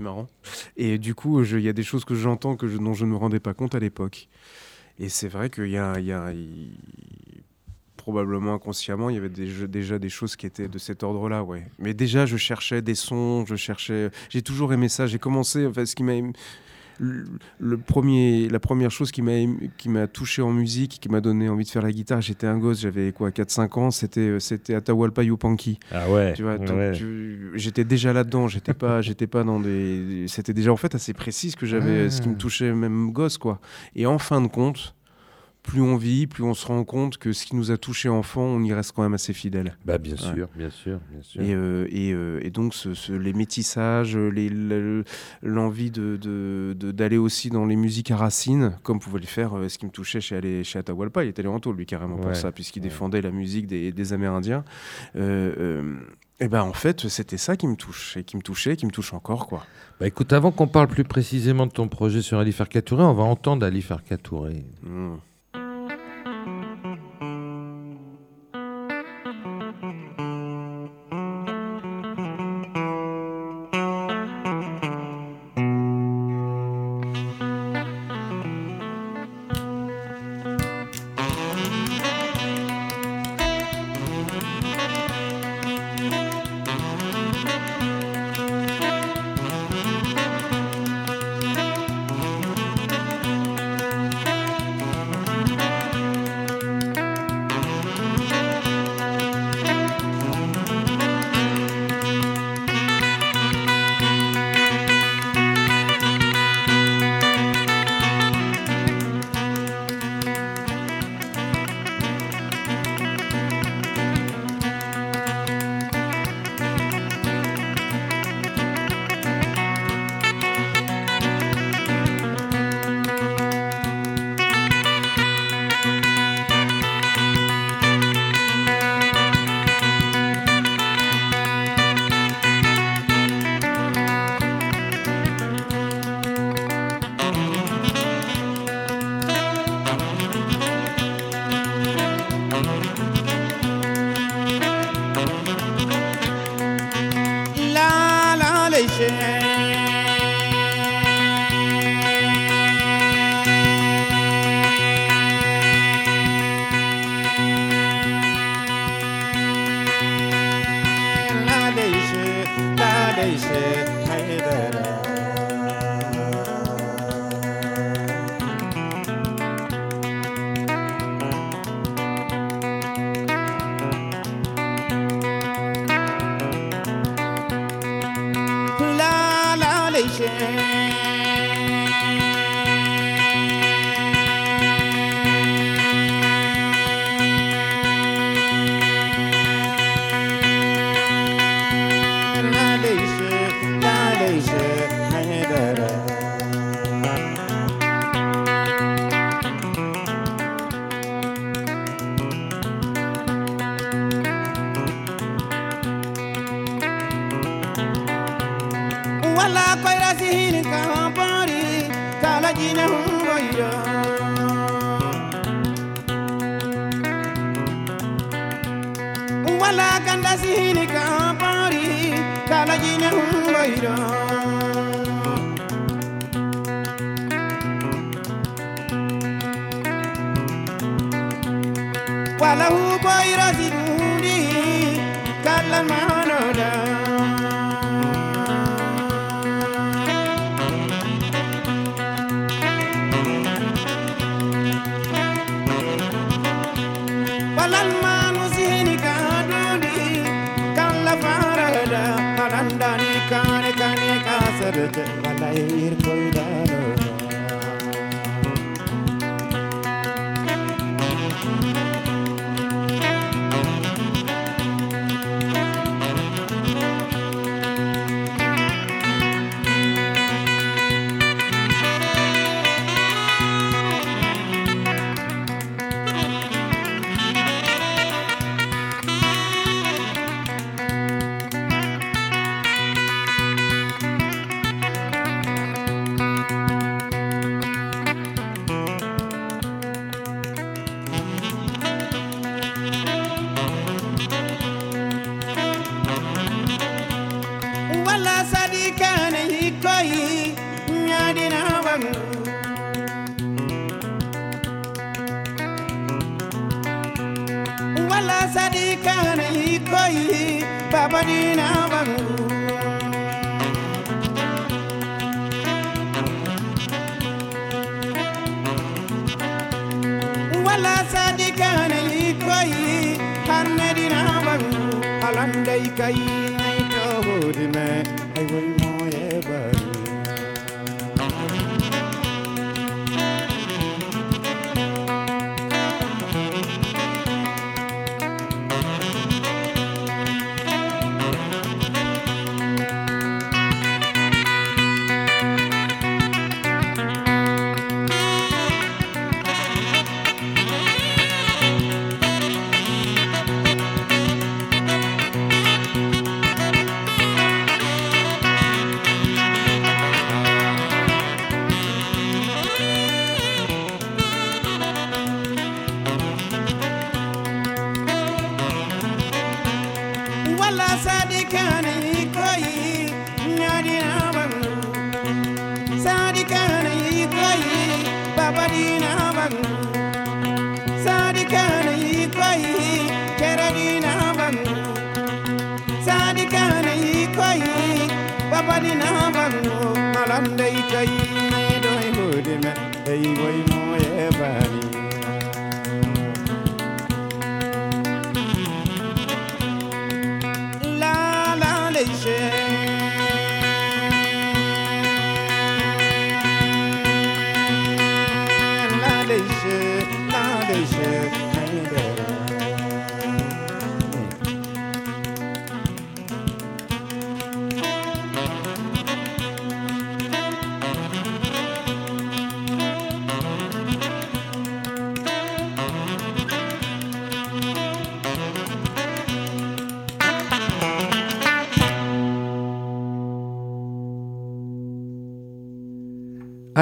marrant. Et du coup, il y a des choses que j'entends que dont je ne me rendais pas compte à l'époque. Et c'est vrai qu'il y a, probablement inconsciemment, il y avait déjà des choses qui étaient de cet ordre-là, ouais. Mais déjà, je cherchais des sons, je cherchais. J'ai toujours aimé ça. J'ai commencé, enfin, ce qui m'a le premier, la première chose qui m'a touché en musique, qui m'a donné envie de faire la guitare, j'étais un gosse, j'avais quoi 4-5 ans, c'était euh, c'était Atahualpa Yupanqui. Ah ouais. Tu vois, j'étais déjà là-dedans, j'étais pas j'étais pas dans des c'était déjà en fait assez précis ce que j'avais ce qui me ah. touchait même gosse quoi. Et en fin de compte, plus on vit, plus on se rend compte que ce qui nous a touché enfant, on y reste quand même assez fidèle. Bah bien sûr, bien sûr, bien sûr. Et, euh, euh, et, donc ce, les métissages, l'envie de, d'aller aussi dans les musiques à racines, comme pouvait le faire euh, ce qui me touchait chez, aller, chez Atahualpa, il était en lui carrément pour ça, puisqu'il défendait la musique des, Amérindiens. et ben en fait, c'était ça qui me touche, et qui me touchait, qui me touche encore, quoi. Bah écoute, avant qu'on parle plus précisément de ton projet sur Ali Farkatouré, on va entendre Ali Farkatouré. Mmh.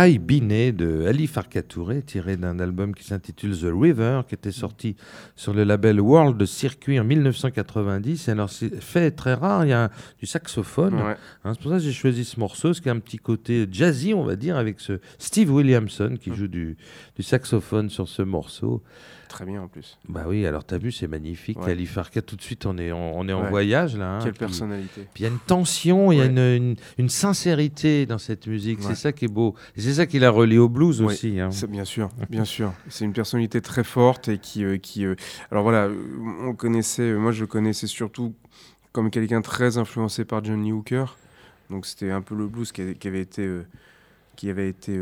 I Biné de Ali Farka tiré d'un album qui s'intitule The River, qui était sorti sur le label World Circuit en 1990. alors, c'est fait très rare, il y a du saxophone. Hein, c'est pour ça que j'ai choisi ce morceau, ce qui a un petit côté jazzy, on va dire, avec ce Steve Williamson qui joue du, du saxophone sur ce morceau très bien en plus. Bah oui, alors tu as vu, c'est magnifique. Ali Farka, tout de suite, on est, on, est en voyage là. Hein, Quelle personnalité. Puis il y a une tension, il y a une, une, sincérité dans cette musique. C'est ça qui est beau. c'est ça qui l'a relié au blues aussi. Hein. Bien sûr, bien sûr. C'est une personnalité très forte et qui. Euh, qui euh, alors voilà, on connaissait, euh, moi je connaissais surtout comme quelqu'un très influencé par Johnny Hooker. Donc c'était un peu le blues qui avait, qui avait été. qui avait été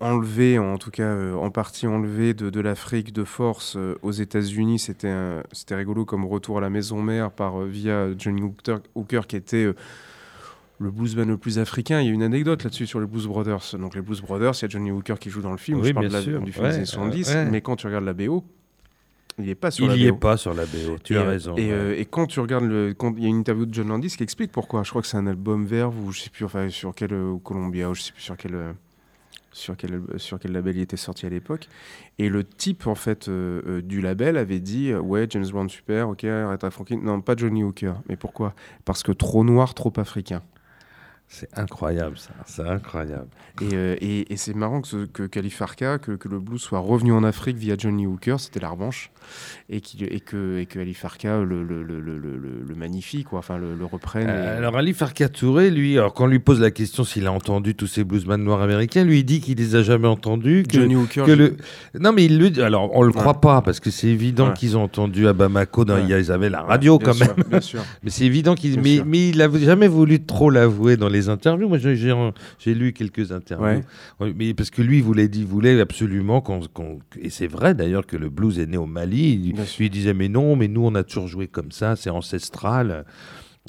enlevé, en tout cas euh, en partie enlevé de, l'Afrique de force euh, aux États-Unis. C'était c'était rigolo comme retour à la maison mère par euh, via Johnny Hooker, qui était le bluesman le plus africain. Il y a une anecdote là-dessus sur les Blues Brothers. Donc les Blues Brothers, il y a Johnny Hooker qui joue dans le film. je parle du film des 70, mais quand tu regardes la BO, il n'est pas sur il la BO. Il n'y est pas sur la BO, tu as raison. Et, quand tu regardes, le, il y a une interview de John Landis qui explique pourquoi. Je crois que c'est un album vert ou je sais plus, enfin sur quel Columbia, ou je sais plus sur quel sur quel, sur quel label il était sorti à l'époque. Et le type en fait euh, euh, du label avait dit euh, ouais James Brown super, ok Aretha Franklin, non pas Johnny Hooker. Mais pourquoi? Parce que trop noir, trop africain. C'est incroyable ça, c'est incroyable. Et, euh, et, et c'est marrant que, que Califarca, que, que, le blues soit revenu en Afrique via Johnny Hooker, c'était la revanche, et, que, et que Ali Farka le, le, le, le, magnifie, quoi, enfin le, reprenne. Euh, alors Ali Farka Touré, lui, alors quand on lui pose la question s'il a entendu tous ces bluesmen noirs américains, lui il dit qu'il les a jamais entendus. Que, Johnny Hooker. Que le... Non mais il le alors on le croit pas parce que c'est évident qu'ils ont entendu à Bamako, dans... ouais. ils avaient la radio quand sûr, même. Bien sûr. mais c'est évident qu'il, mais, mais, il a jamais voulu trop l'avouer dans les interviews. Moi j'ai lu quelques interviews, ouais. mais parce que lui il voulait, il voulait absolument qu'on, qu et c'est vrai d'ailleurs que le blues est né au Mali. Il, disait mais non, mais nous on a toujours joué comme ça, c'est ancestral.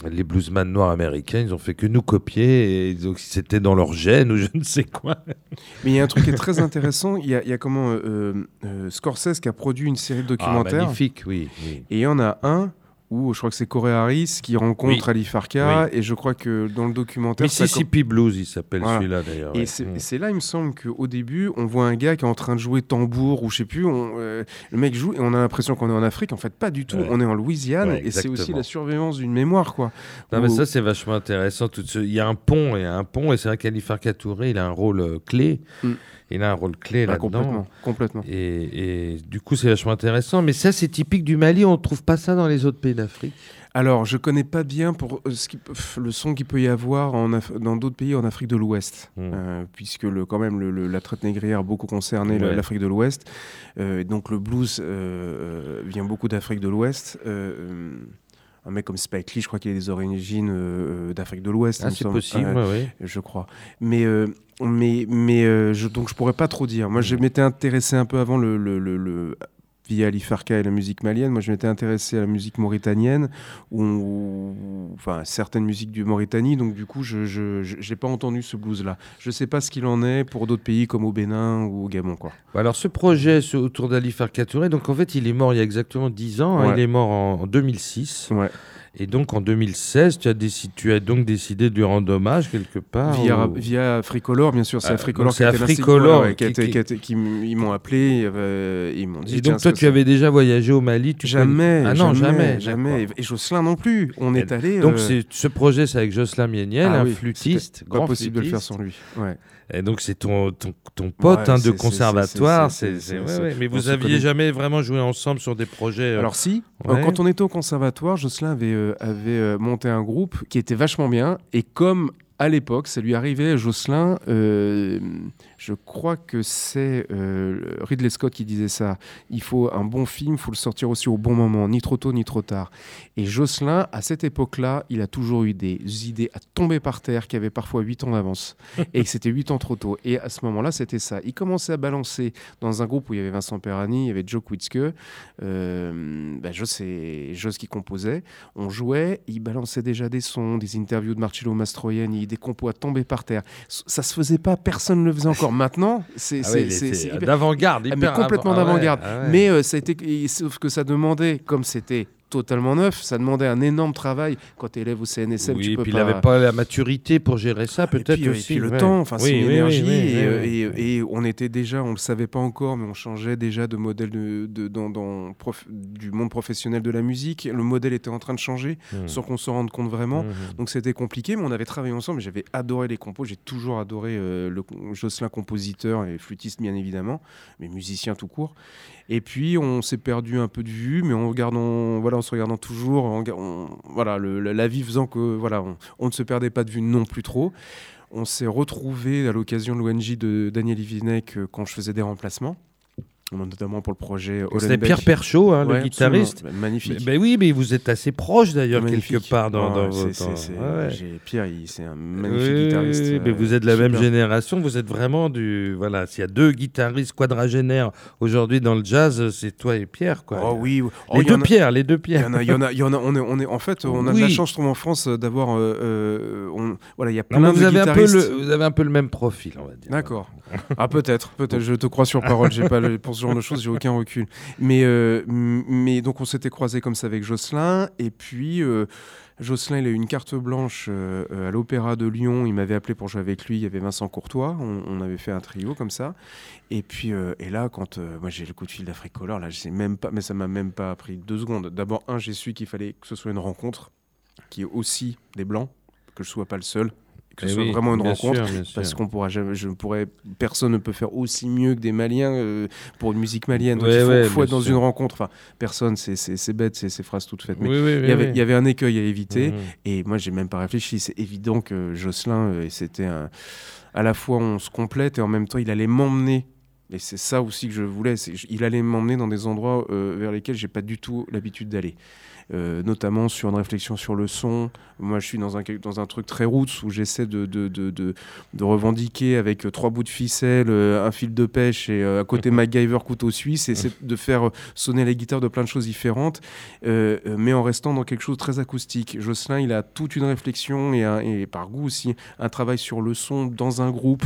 Les bluesman noirs américains, ils ont fait que nous copier, et donc c'était dans leur gène ou je ne sais quoi. Mais il y a un truc qui est très intéressant. Il y a, il y a comment euh, euh, Scorsese qui a produit une série de documentaires. Ah, magnifique, oui, oui. Et il y en a un où je crois que c'est Corey Harris qui rencontre oui. Ali Farka oui. et je crois que dans le documentaire Mississippi Blues il s'appelle voilà. celui-là d'ailleurs et ouais. c'est mmh. là il me semble qu'au début on voit un gars qui est en train de jouer tambour ou je sais plus on, euh, le mec joue et on a l'impression qu'on est en Afrique en fait pas du tout ouais. on est en Louisiane ouais, et c'est aussi la surveillance d'une mémoire quoi non, mais ça c'est vachement intéressant tout ce... il y a un pont a un pont et c'est vrai qu'Ali Farka Touré il a un rôle euh, clé mmh il a un rôle clé ah, là-dedans. Complètement, complètement. Et, et, du coup, c'est vachement intéressant. Mais ça, c'est typique du Mali. On ne trouve pas ça dans les autres pays d'Afrique. Alors, je connais pas bien pour ce qui, le son qu'il peut y avoir en dans d'autres pays en Afrique de l'Ouest, Hmm. mmh. euh, puisque le, quand même le, le, la traite négrière a beaucoup concerné ouais. l'Afrique de l'Ouest. Euh, donc le blues euh, vient beaucoup d'Afrique de l'Ouest. Euh, un mec comme Spike Lee, je crois qu'il a des origines euh, d'Afrique de l'Ouest. Ah, c'est possible, euh, ouais, je crois. Mais, euh, mais, mais je, donc je pourrais pas trop dire. Moi, je m'étais intéressé un peu avant le, le, le via Ali Farka et la musique malienne. Moi, je m'étais intéressé à la musique mauritanienne, ou, enfin certaines musiques du Mauritanie. Donc, du coup, je n'ai pas entendu ce blues-là. Je ne sais pas ce qu'il en est pour d'autres pays comme au Bénin ou au Gabon. Quoi. Alors, ce projet autour d'Ali Farka Touré, donc en fait, il est mort il y a exactement 10 ans. Hein, il est mort en, en 2006. Ouais. Et donc en 2016, tu as, décidé, tu as donc décidé de lui rendre hommage quelque part Via, ou... via Africolor, bien sûr. C'est Ah, donc c'est qui ouais, qui, m'ont appelé, euh, ils m'ont dit. Et donc toi, tu avais déjà voyagé au Mali tu Jamais, connais- Ah non, jamais, jamais. Et Jocelyn non plus. On est allé. Donc euh, ce projet, c'est avec Jocelyn Mieniel, ah un oui, flûtiste, pas grand possible de le faire sans lui. Ouais. Et donc c'est ton, ton, ton pote Ouais, hein, de conservatoire. Mais vous aviez jamais vraiment joué ensemble sur des projets. euh, Alors si, euh, quand on était au conservatoire, Jocelyn avait, euh, avait euh, monté un groupe qui était vachement bien. Et comme à l'époque, ça lui arrivait, Jocelyn, euh, je crois que c'est euh, Ridley Scott qui disait ça. Il faut un bon film, il faut le sortir aussi au bon moment, ni trop tôt ni trop tard. Et Jocelyn, à cette époque-là, il a toujours eu des idées à tomber par terre qui avaient parfois 8 ans d'avance. et que c'était 8 ans trop tôt. Et à ce moment-là, c'était ça. Il commençait à balancer dans un groupe où il y avait Vincent Perani, il y avait Joe Kwitzke, euh, bah, Joe, c'est Joe qui composait. On jouait, il balançait déjà des sons, des interviews de Marcello Mastroianni, des compos à tomber par terre. Ça se faisait pas, personne ne le faisait encore. Maintenant, c'est Ah oui, d'avant-garde, ah, hyper mais complètement ah ouais, d'avant-garde. ah ouais. Mais euh, ça a été, sauf que ça demandait, comme c'était totalement neuf, ça demandait un énorme travail. Quand tu es élève au CNSM, oui, tu peux puis pas. il n'avait pas la maturité pour gérer ça, Et peut-être aussi. Et puis le ouais. temps, enfin c'est Oui, une oui, oui, énergie. oui, et, oui, euh, oui. et- et on était déjà, on le savait pas encore, mais on changeait déjà de modèle de, de- dans, dans prof- du monde professionnel de la musique. Le modèle était en train de changer Hmm. sans qu'on s'en rende compte vraiment. Mhm. Donc c'était compliqué, mais on avait travaillé ensemble. et J'avais adoré les compos. J'ai toujours adoré euh, le Jocelyn compositeur et flûtiste bien évidemment, mais musicien tout court. Et puis on s'est perdu un peu de vue, mais en regardant, voilà, en se regardant toujours, voilà, le- la, vie faisant que voilà, on, ne se perdait pas de vue non plus trop. On s'est retrouvé à l'occasion de l'ONG de Daniel Ivinec euh, quand je faisais des remplacements, notamment pour le projet C'était. Pierre Perchaud, hein, Ouais, le guitariste. Magnifique. Oui, mais vous êtes assez proche d'ailleurs quelque part dans, Ouais, dans votre- Pierre, c'est un magnifique Oui, guitariste. oui, mais euh, vous êtes de la même génération, vous êtes vraiment du. Voilà, s'il y a deux guitaristes quadragénaires aujourd'hui dans le jazz, c'est toi et Pierre, quoi. Oh oui, oh, les deux en a- Pierre, les deux Il y Pierre. en a, il y en a, il y en a. On est, on est, en fait, on a de la chance, je trouve, en France, euh, d'avoir. euh, on- voilà, il y a plein de vous, avez un peu le, vous avez un peu le même profil, on va dire. D'accord. Ah peut-être, peut-être. Je te crois sur parole. J'ai pas le- ce genre de choses, j'ai aucun recul. Mais, euh, mais donc on s'était croisé comme ça avec Jocelyn, et puis. euh, Jocelyn, il a eu une carte blanche euh, à l'Opéra de Lyon. Il m'avait appelé pour jouer avec lui. Il y avait Vincent Courtois. On, avait fait un trio comme ça. Et puis, euh, et là, quand moi j'ai le coup de fil d'Africolor, là, je sais même pas, mais ça m'a même pas pris deux secondes. D'abord, un, j'ai su qu'il fallait que ce soit une rencontre qui est aussi des blancs, que je sois pas le seul, que ce soit vraiment une rencontre, parce qu'on pourra jamais, je pourrais, personne ne peut faire aussi mieux que des Maliens euh, pour une musique malienne. Donc il faut, être dans une rencontre. Enfin, personne, c'est bête, c'est ces phrases toutes faites. Mais il, y avait, il y avait un écueil à éviter, mmh. et moi j'ai même pas réfléchi. C'est évident que Jocelyn, euh, c'était un, à la fois on se complète et en même temps il allait m'emmener et c'est ça aussi que je voulais. Il allait m'emmener dans des endroits euh, vers lesquels j'ai pas du tout l'habitude d'aller. Euh, notamment sur une réflexion sur le son. Moi, je suis dans un, dans un truc très roots où j'essaie de, de, de, de, revendiquer avec euh, trois bouts de ficelle, euh, un fil de pêche et à côté MacGyver couteau suisse, et c'est de faire sonner la guitare de plein de choses différentes, mais en restant dans quelque chose de très acoustique. Jocelyn, il a toute une réflexion et, et par goût aussi un travail sur le son dans un groupe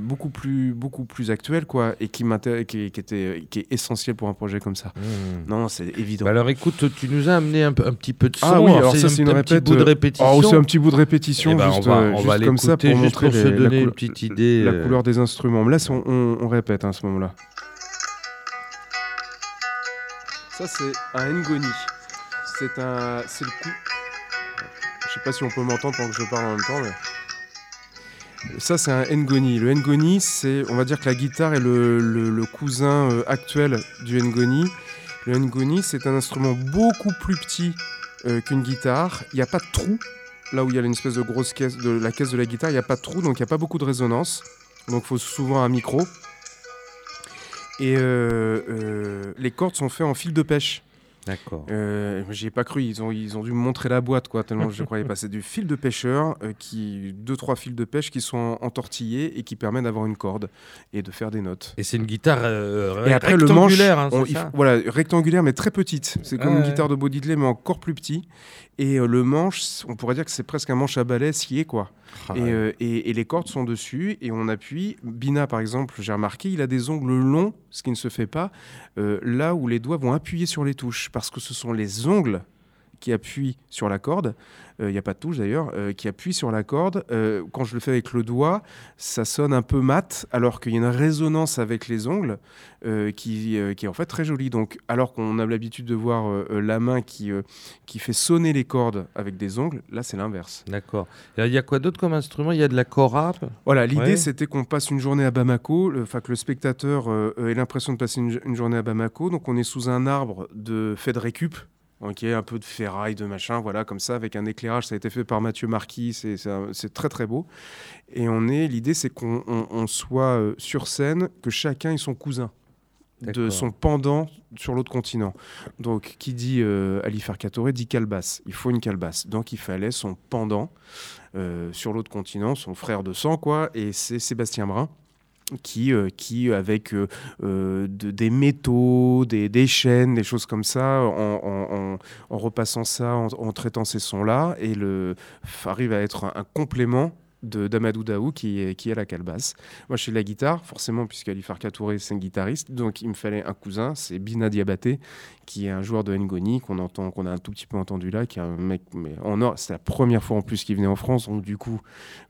beaucoup, plus, beaucoup plus actuel, quoi, et qui, qui, qui, était, qui est essentiel pour un projet comme ça. Mmh. Non, c'est évident. Bah alors écoute, tu nous as amené un, petit peu de son. Ah oui, alors, ça c'est une un petit bout de répétition. Oh, c'est un petit bout de répétition, eh ben, juste, on va, on va comme ça pour montrer se donner une petite idée. La, euh. couleur des instruments. Mais là, on, on, répète hein, à ce moment-là. Ça c'est un ngoni. C'est un, c'est le coup. Je sais pas si on peut m'entendre pendant que je parle en même temps, mais. Ça, c'est un ngoni. Le ngoni, c'est, on va dire que la guitare est le, le, cousin euh, actuel du ngoni. Le ngoni, c'est un instrument beaucoup plus petit euh, qu'une guitare. Il n'y a pas de trou. Là où il y a une espèce de grosse caisse, de la caisse de la guitare, il n'y a pas de trou, donc il n'y a pas beaucoup de résonance. Donc il faut souvent un micro. Et euh, euh, les cordes sont faites en fil de pêche. D'accord. Euh, J'y ai pas cru. Ils ont, ils ont dû me montrer la boîte, quoi, tellement je croyais pas. C'est du fil de pêcheur, euh, qui, deux, trois fils de pêche qui sont entortillés et qui permettent d'avoir une corde et de faire des notes. Et c'est une guitare euh, et après, rectangulaire. Le manche, hein, voilà, rectangulaire, mais très petite. C'est comme une guitare de Bodidley, mais encore plus petit. Et euh, le manche, on pourrait dire que c'est presque un manche à balai scié, quoi. Ah euh, et, les cordes sont dessus et on appuie. Bina, par exemple, j'ai remarqué, il a des ongles longs, ce qui ne se fait pas, euh, là où les doigts vont appuyer sur les touches, parce que ce sont les ongles qui appuient sur la corde il euh, n'y a pas de touche d'ailleurs, euh, qui appuie sur la corde. Euh, quand je le fais avec le doigt, ça sonne un peu mat, alors qu'il y a une résonance avec les ongles qui, qui, est en fait très jolie. Donc, alors qu'on a l'habitude de voir la main qui, qui fait sonner les cordes avec des ongles, là c'est l'inverse. D'accord. Il y a quoi d'autre comme instrument? Il y a de la cora? Voilà, l'idée c'était qu'on passe une journée à Bamako, enfin que le spectateur ait l'impression de passer une, une, journée à Bamako. Donc on est sous un arbre de fait de récup, Ok, un peu de ferraille, de machin, voilà, comme ça, avec un éclairage. Ça a été fait par Mathieu Marquis, c'est très très beau. Et on est, l'idée, c'est qu'on soit euh, sur scène, que chacun ait son cousin de son pendant sur l'autre continent. Donc, qui dit euh, Ali Farkatore dit calebasse. Il faut une calebasse. Donc, il fallait son pendant euh, sur l'autre continent, son frère de sang, quoi. Et c'est Sébastien Brun qui, euh, qui avec euh, euh, des métaux, des, des, chaînes, des choses comme ça, en, repassant ça, en, traitant ces sons-là, et le, arrive à être un complément d'Amadou Daou qui est, qui est la calebasse. Moi, je suis de la guitare, forcément, puisqu'Ali Farka Touré, c'est un guitariste. Donc, il me fallait un cousin, c'est Bina Diabaté, qui est un joueur de Ngoni, qu'on entend, qu'on a un tout petit peu entendu là, qui est un mec mais en or. C'est la première fois en plus qu'il venait en France. Donc, du coup,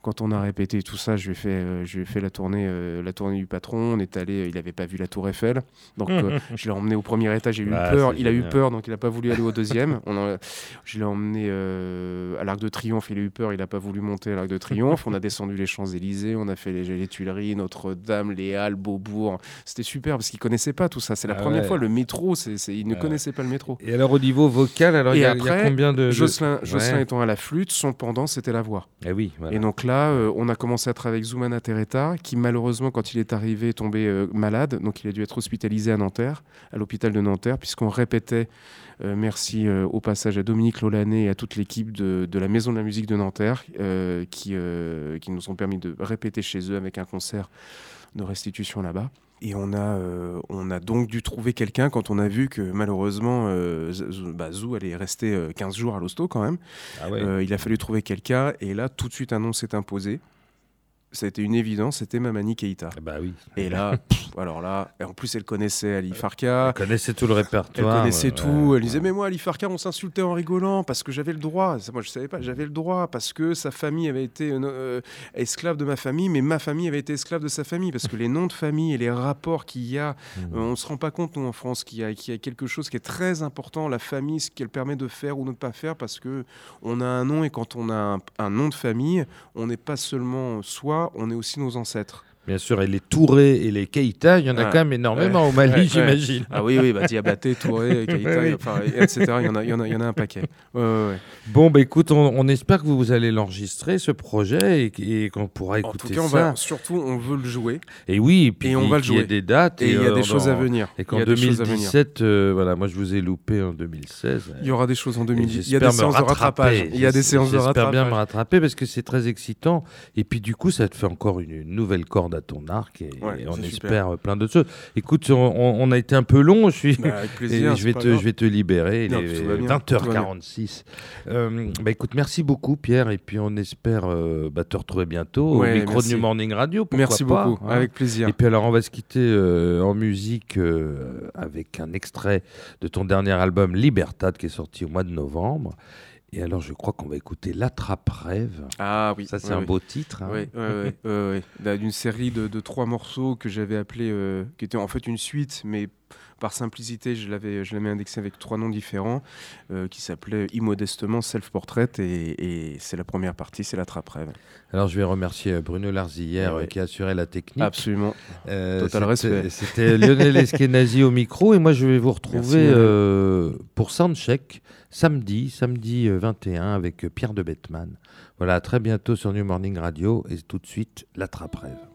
quand on a répété tout ça, je lui ai fait, euh, je lui ai fait la, tournée, euh, la tournée du patron. On est allé, il n'avait pas vu la Tour Eiffel. Donc, euh, je l'ai emmené au premier étage. J'ai eu bah, peur. Il a eu peur, donc il n'a pas voulu aller au deuxième. On je l'ai emmené à l'Arc de Triomphe. Il a eu peur. Il n'a pas voulu monter à l'Arc de Triomphe. On a descendu les Champs-Élysées, on a fait les, Tuileries, Notre-Dame, les Halles, Beaubourg. C'était super parce qu'ils connaissaient pas tout ça. C'est la ah première fois. Le métro, c'est, ils ne connaissaient pas le métro. Et alors au niveau vocal, alors il y, a combien de Jocelyn, Jocelyn étant à la flûte, son pendant c'était la voix. Et eh oui. Et donc là, euh, on a commencé à travailler avec Zoumana Tereta, qui malheureusement quand il est arrivé est tombé euh, malade, donc il a dû être hospitalisé à Nanterre, à l'hôpital de Nanterre, puisqu'on répétait euh, merci au passage à Dominique Lolané et à toute l'équipe de, la Maison de la musique de Nanterre euh, qui, nous ont permis de répéter chez eux avec un concert de restitution là-bas. Et on a, on a donc dû trouver quelqu'un quand on a vu que malheureusement bah, Zou allait rester 15 jours à l'hosto quand même. Ah il a fallu trouver quelqu'un et là tout de suite un nom s'est imposé. Ça a été une évidence, c'était Mamani Keita. Bah oui. Et là, alors là, et en plus elle connaissait Ali Farka. Elle connaissait tout le répertoire. Elle connaissait tout. elle disait mais moi Ali Farka, on s'insultait en rigolant parce que j'avais le droit. Moi je savais pas, j'avais le droit parce que sa famille avait été euh, esclave de ma famille, mais ma famille avait été esclave de sa famille parce que les noms de famille et les rapports qu'il y a, mmh. euh, on se rend pas compte nous en France qu'il y, a, y a quelque chose qui est très important, la famille, ce qu'elle permet de faire ou de ne pas faire parce que on a un nom et quand on a un, un nom de famille, on n'est pas seulement soi, on est aussi nos ancêtres. Bien sûr, et les Touré et les Keïta, il y en a quand même énormément au Mali, j'imagine. Ah oui, oui, bah, Diabaté, Touré, Keïta, etc. Il y, en a, il, y en a, il y en a un paquet. Bon, bah, écoute, on, espère que vous allez l'enregistrer, ce projet, et, qu'on pourra écouter en tout cas, on ça. Va, surtout, on veut le jouer. Et oui, et puis on va le jouer. Il y a des dates. Et il y a des choses à venir. Et qu'en 2017, euh, voilà, moi je vous ai loupé en 2016. Il y aura des choses en 2017. Il y a des séances de rattrapage. Il y a des séances de rattrapage. J'espère bien me rattraper parce que c'est très excitant. Et puis du coup, ça te fait encore une nouvelle corde à ton arc. Et on espère plein d'autres choses. Écoute, on, a été un peu long. Je suis. Bah, avec plaisir, je vais te, je vais te libérer. il est 20h46. Euh, bah, écoute, merci beaucoup, Pierre. Et puis on espère euh, bah, te retrouver bientôt au micro de New Morning Radio. Merci beaucoup. Hein. Avec plaisir. Et puis alors, on va se quitter euh, en musique avec un extrait de ton dernier album Libertad qui est sorti au mois de novembre. Et alors, je crois qu'on va écouter L'Attrape-Rêve. Ah oui. Ça, c'est un beau titre. Hein. Oui, oui, oui. Bah, d'une série de, de, trois morceaux que j'avais appelé, euh, qui était en fait une suite, mais par simplicité, je l'avais, je l'avais indexé avec trois noms différents, euh, qui s'appelaient immodestement Self Portrait, et, et c'est la première partie, c'est l'attrape-rêve. Alors je vais remercier euh, Bruno Larzillière qui a assuré la technique. Absolument. Total respect. C'était Lionel Eskenazi au micro, et moi je vais vous retrouver pour Soundcheck samedi, samedi 21 euh, avec euh, Pierre de Bettman. Voilà, à très bientôt sur New Morning Radio et tout de suite, l'attrape-rêve.